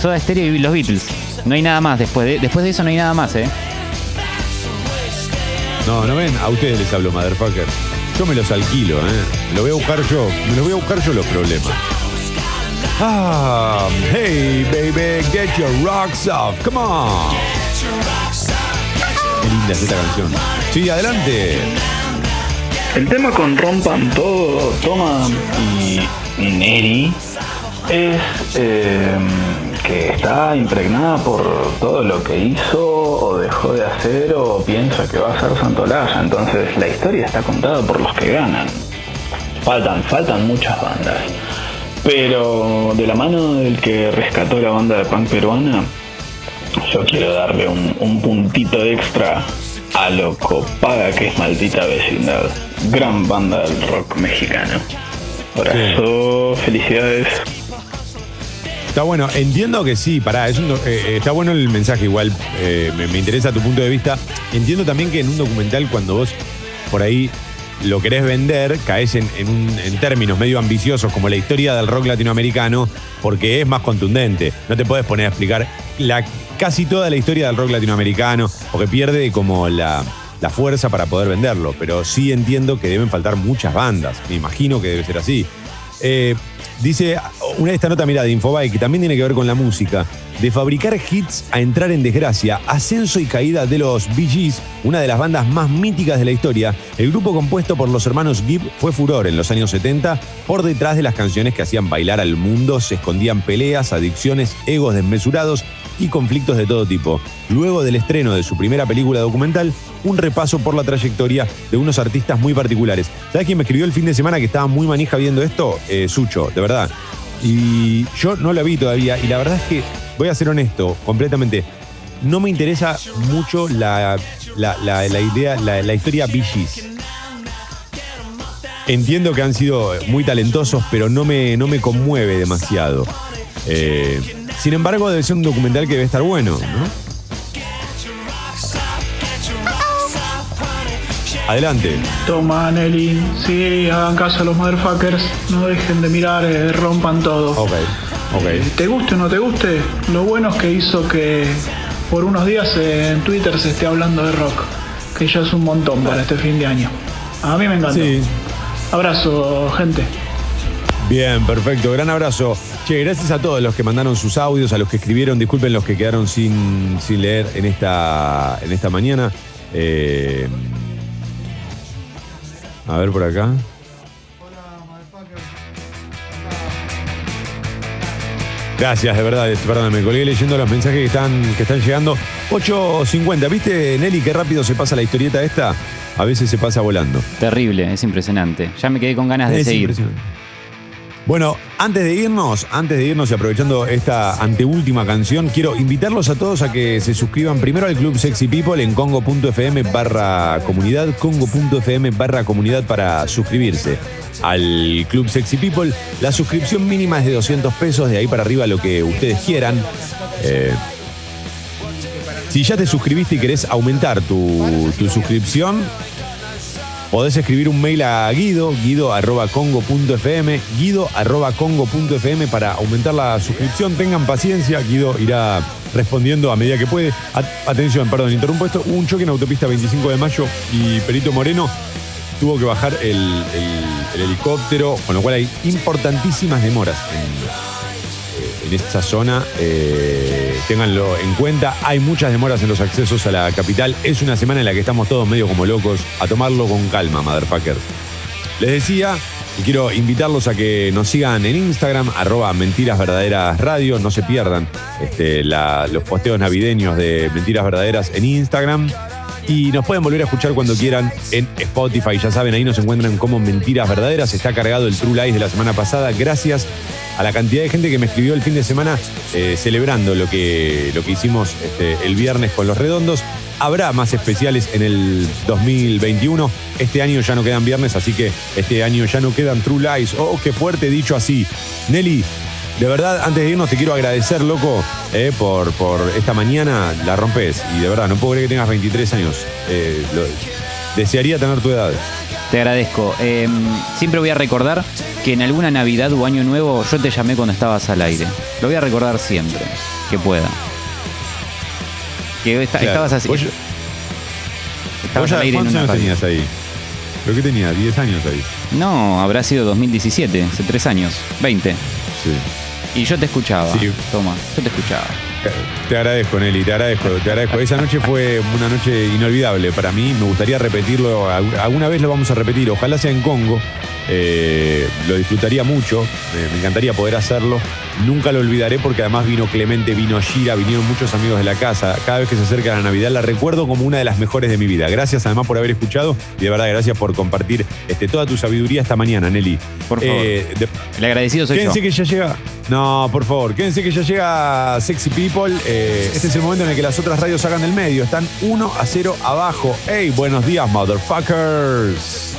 Speaker 3: Soda Stereo y los Beatles. No hay nada más después de, después de eso no hay nada más, ¿eh?
Speaker 2: No, no ven, a ustedes les hablo, motherfucker. Yo me los alquilo, ¿eh? Me lo voy a buscar yo. Me los voy a buscar yo los problemas. Ah, hey, baby, get your rocks off. Come on. Qué linda es esta canción. Sí, adelante.
Speaker 16: El tema con Rompan Todo, Toma y Neri es eh, que está impregnada por todo lo que hizo o dejó de hacer o piensa que va a ser Santolaya. Entonces la historia está contada por los que ganan. Faltan, faltan muchas bandas. Pero de la mano del que rescató la banda de punk peruana, yo quiero darle un, un puntito extra a lo copada que es Maldita Vecindad. Gran banda del rock mexicano. Abrazo, felicidades.
Speaker 2: Está bueno, entiendo que sí, pará, es eh, eh, está bueno el mensaje igual, eh, me, interesa tu punto de vista. Entiendo también que en un documental cuando vos por ahí lo querés vender, caes en, en términos medio ambiciosos como la historia del rock latinoamericano, porque es más contundente. No te puedes poner a explicar la, casi toda la historia del rock latinoamericano, porque pierde como la, la fuerza para poder venderlo. Pero sí entiendo que deben faltar muchas bandas, me imagino que debe ser así. Dice una esta nota, mira, de Infobae, que también tiene que ver con la música. De fabricar hits a entrar en desgracia, ascenso y caída de los Bee Gees, una de las bandas más míticas de la historia. El grupo compuesto por los hermanos Gibb fue furor en los años 70. Por detrás de las canciones que hacían bailar al mundo se escondían peleas, adicciones, egos desmesurados y conflictos de todo tipo. Luego del estreno de su primera película documental, un repaso por la trayectoria de unos artistas muy particulares. ¿Sabes quién me escribió el fin de semana que estaba muy manija viendo esto? Eh, Sucho, de verdad. Y yo no la vi todavía y la verdad es que, voy a ser honesto, completamente, no me interesa mucho la, la- la- idea, la, historia Gees. Entiendo que han sido muy talentosos, pero no me, no me conmueve demasiado. Eh, sin embargo, debe ser un documental que debe estar bueno, ¿no? Adelante.
Speaker 10: Toma, Nelly. Sí, hagan caso a los motherfuckers. No dejen de mirar, eh, rompan todo.
Speaker 2: Ok, ok.
Speaker 10: Te guste o no te guste, lo bueno es que hizo que por unos días eh, en Twitter se esté hablando de rock. Que ya es un montón para este fin de año. A mí me encantó. Abrazo, gente.
Speaker 2: Bien, perfecto. Gran abrazo. Che, gracias a todos los que mandaron sus audios, a los que escribieron. Disculpen los que quedaron sin, sin leer en esta, en esta mañana. Eh, A ver por acá. Gracias, de verdad, este, perdón, me colgué leyendo los mensajes que están, que están llegando. 8.50, ¿viste, Nelly, qué rápido se pasa la historieta esta? A veces se pasa volando.
Speaker 3: Terrible, es impresionante. Ya me quedé con ganas de
Speaker 2: Es
Speaker 3: seguir.
Speaker 2: Bueno, antes de irnos, antes de irnos y aprovechando esta anteúltima canción, quiero invitarlos a todos a que se suscriban primero al Club Sexy People en congo.fm barra comunidad, congo.fm barra comunidad para suscribirse al Club Sexy People. La suscripción mínima es de 200 pesos, de ahí para arriba lo que ustedes quieran. Eh, si ya te suscribiste y querés aumentar tu, tu suscripción, Podés escribir un mail a Guido, guido.congo.fm, guido.congo.fm para aumentar la suscripción. Tengan paciencia, Guido irá respondiendo a medida que puede. Atención, perdón, interrumpo esto. Un choque en autopista 25 de mayo y Perito Moreno tuvo que bajar el, el- el helicóptero, con lo cual hay importantísimas demoras en, en esta zona. Eh, ténganlo en cuenta. Hay muchas demoras en los accesos a la capital. Es una semana en la que estamos todos medio como locos. A tomarlo con calma, motherfuckers. Les decía, y quiero invitarlos a que nos sigan en Instagram, arroba Mentiras Verdaderas Radio. No se pierdan este, la- los posteos navideños de Mentiras Verdaderas en Instagram. Y nos pueden volver a escuchar cuando quieran en Spotify. Ya saben, ahí nos encuentran como Mentiras Verdaderas. Está cargado el True Lies de la semana pasada. Gracias a la cantidad de gente que me escribió el fin de semana eh, celebrando lo que, lo que hicimos este, el viernes con los redondos. Habrá más especiales en el 2021. Este año ya no quedan viernes, así que este año ya no quedan True Lies. Oh, qué fuerte dicho así. Nelly, de verdad, antes de irnos te quiero agradecer, loco, eh, por, por esta mañana. La rompes. Y de verdad, no puedo creer que tengas 23 años. Eh, lo- desearía tener tu edad.
Speaker 3: Te agradezco. Eh, siempre voy a recordar que en alguna Navidad o Año Nuevo yo te llamé cuando estabas al aire. Lo voy a recordar siempre, que pueda. Que
Speaker 2: Claro.
Speaker 3: estabas así.
Speaker 2: Vos-
Speaker 3: estabas
Speaker 2: ¿Vos ya
Speaker 3: al aire en
Speaker 2: ¿Cuántos
Speaker 3: una
Speaker 2: años tenías ahí? Creo que tenía 10 años ahí.
Speaker 3: No, habrá sido 2017, hace tres años, 20.
Speaker 2: Sí.
Speaker 3: Y yo te escuchaba.
Speaker 2: Sí.
Speaker 3: Toma, yo te escuchaba.
Speaker 2: Te agradezco, Nelly, te agradezco, te agradezco. Esa noche fue una noche inolvidable para mí. Me gustaría repetirlo. Algu- Alguna vez lo vamos a repetir. Ojalá sea en Congo. Eh, lo disfrutaría mucho. Eh, me encantaría poder hacerlo. Nunca lo olvidaré porque además vino Clemente, vino Gira, vinieron muchos amigos de la casa. Cada vez que se acerca la Navidad la recuerdo como una de las mejores de mi vida. Gracias además por haber escuchado y de verdad gracias por compartir este, toda tu sabiduría esta mañana, Nelly.
Speaker 3: Por favor.
Speaker 2: Eh, de-
Speaker 3: El agradecido soy
Speaker 2: Quédense
Speaker 3: yo.
Speaker 2: que ya llega. No, por favor, quédense que ya llega Sexy People. Eh, este es el momento en el que las otras radios sacan del medio. Están 1 a 0 abajo. ¡Hey, buenos días, motherfuckers!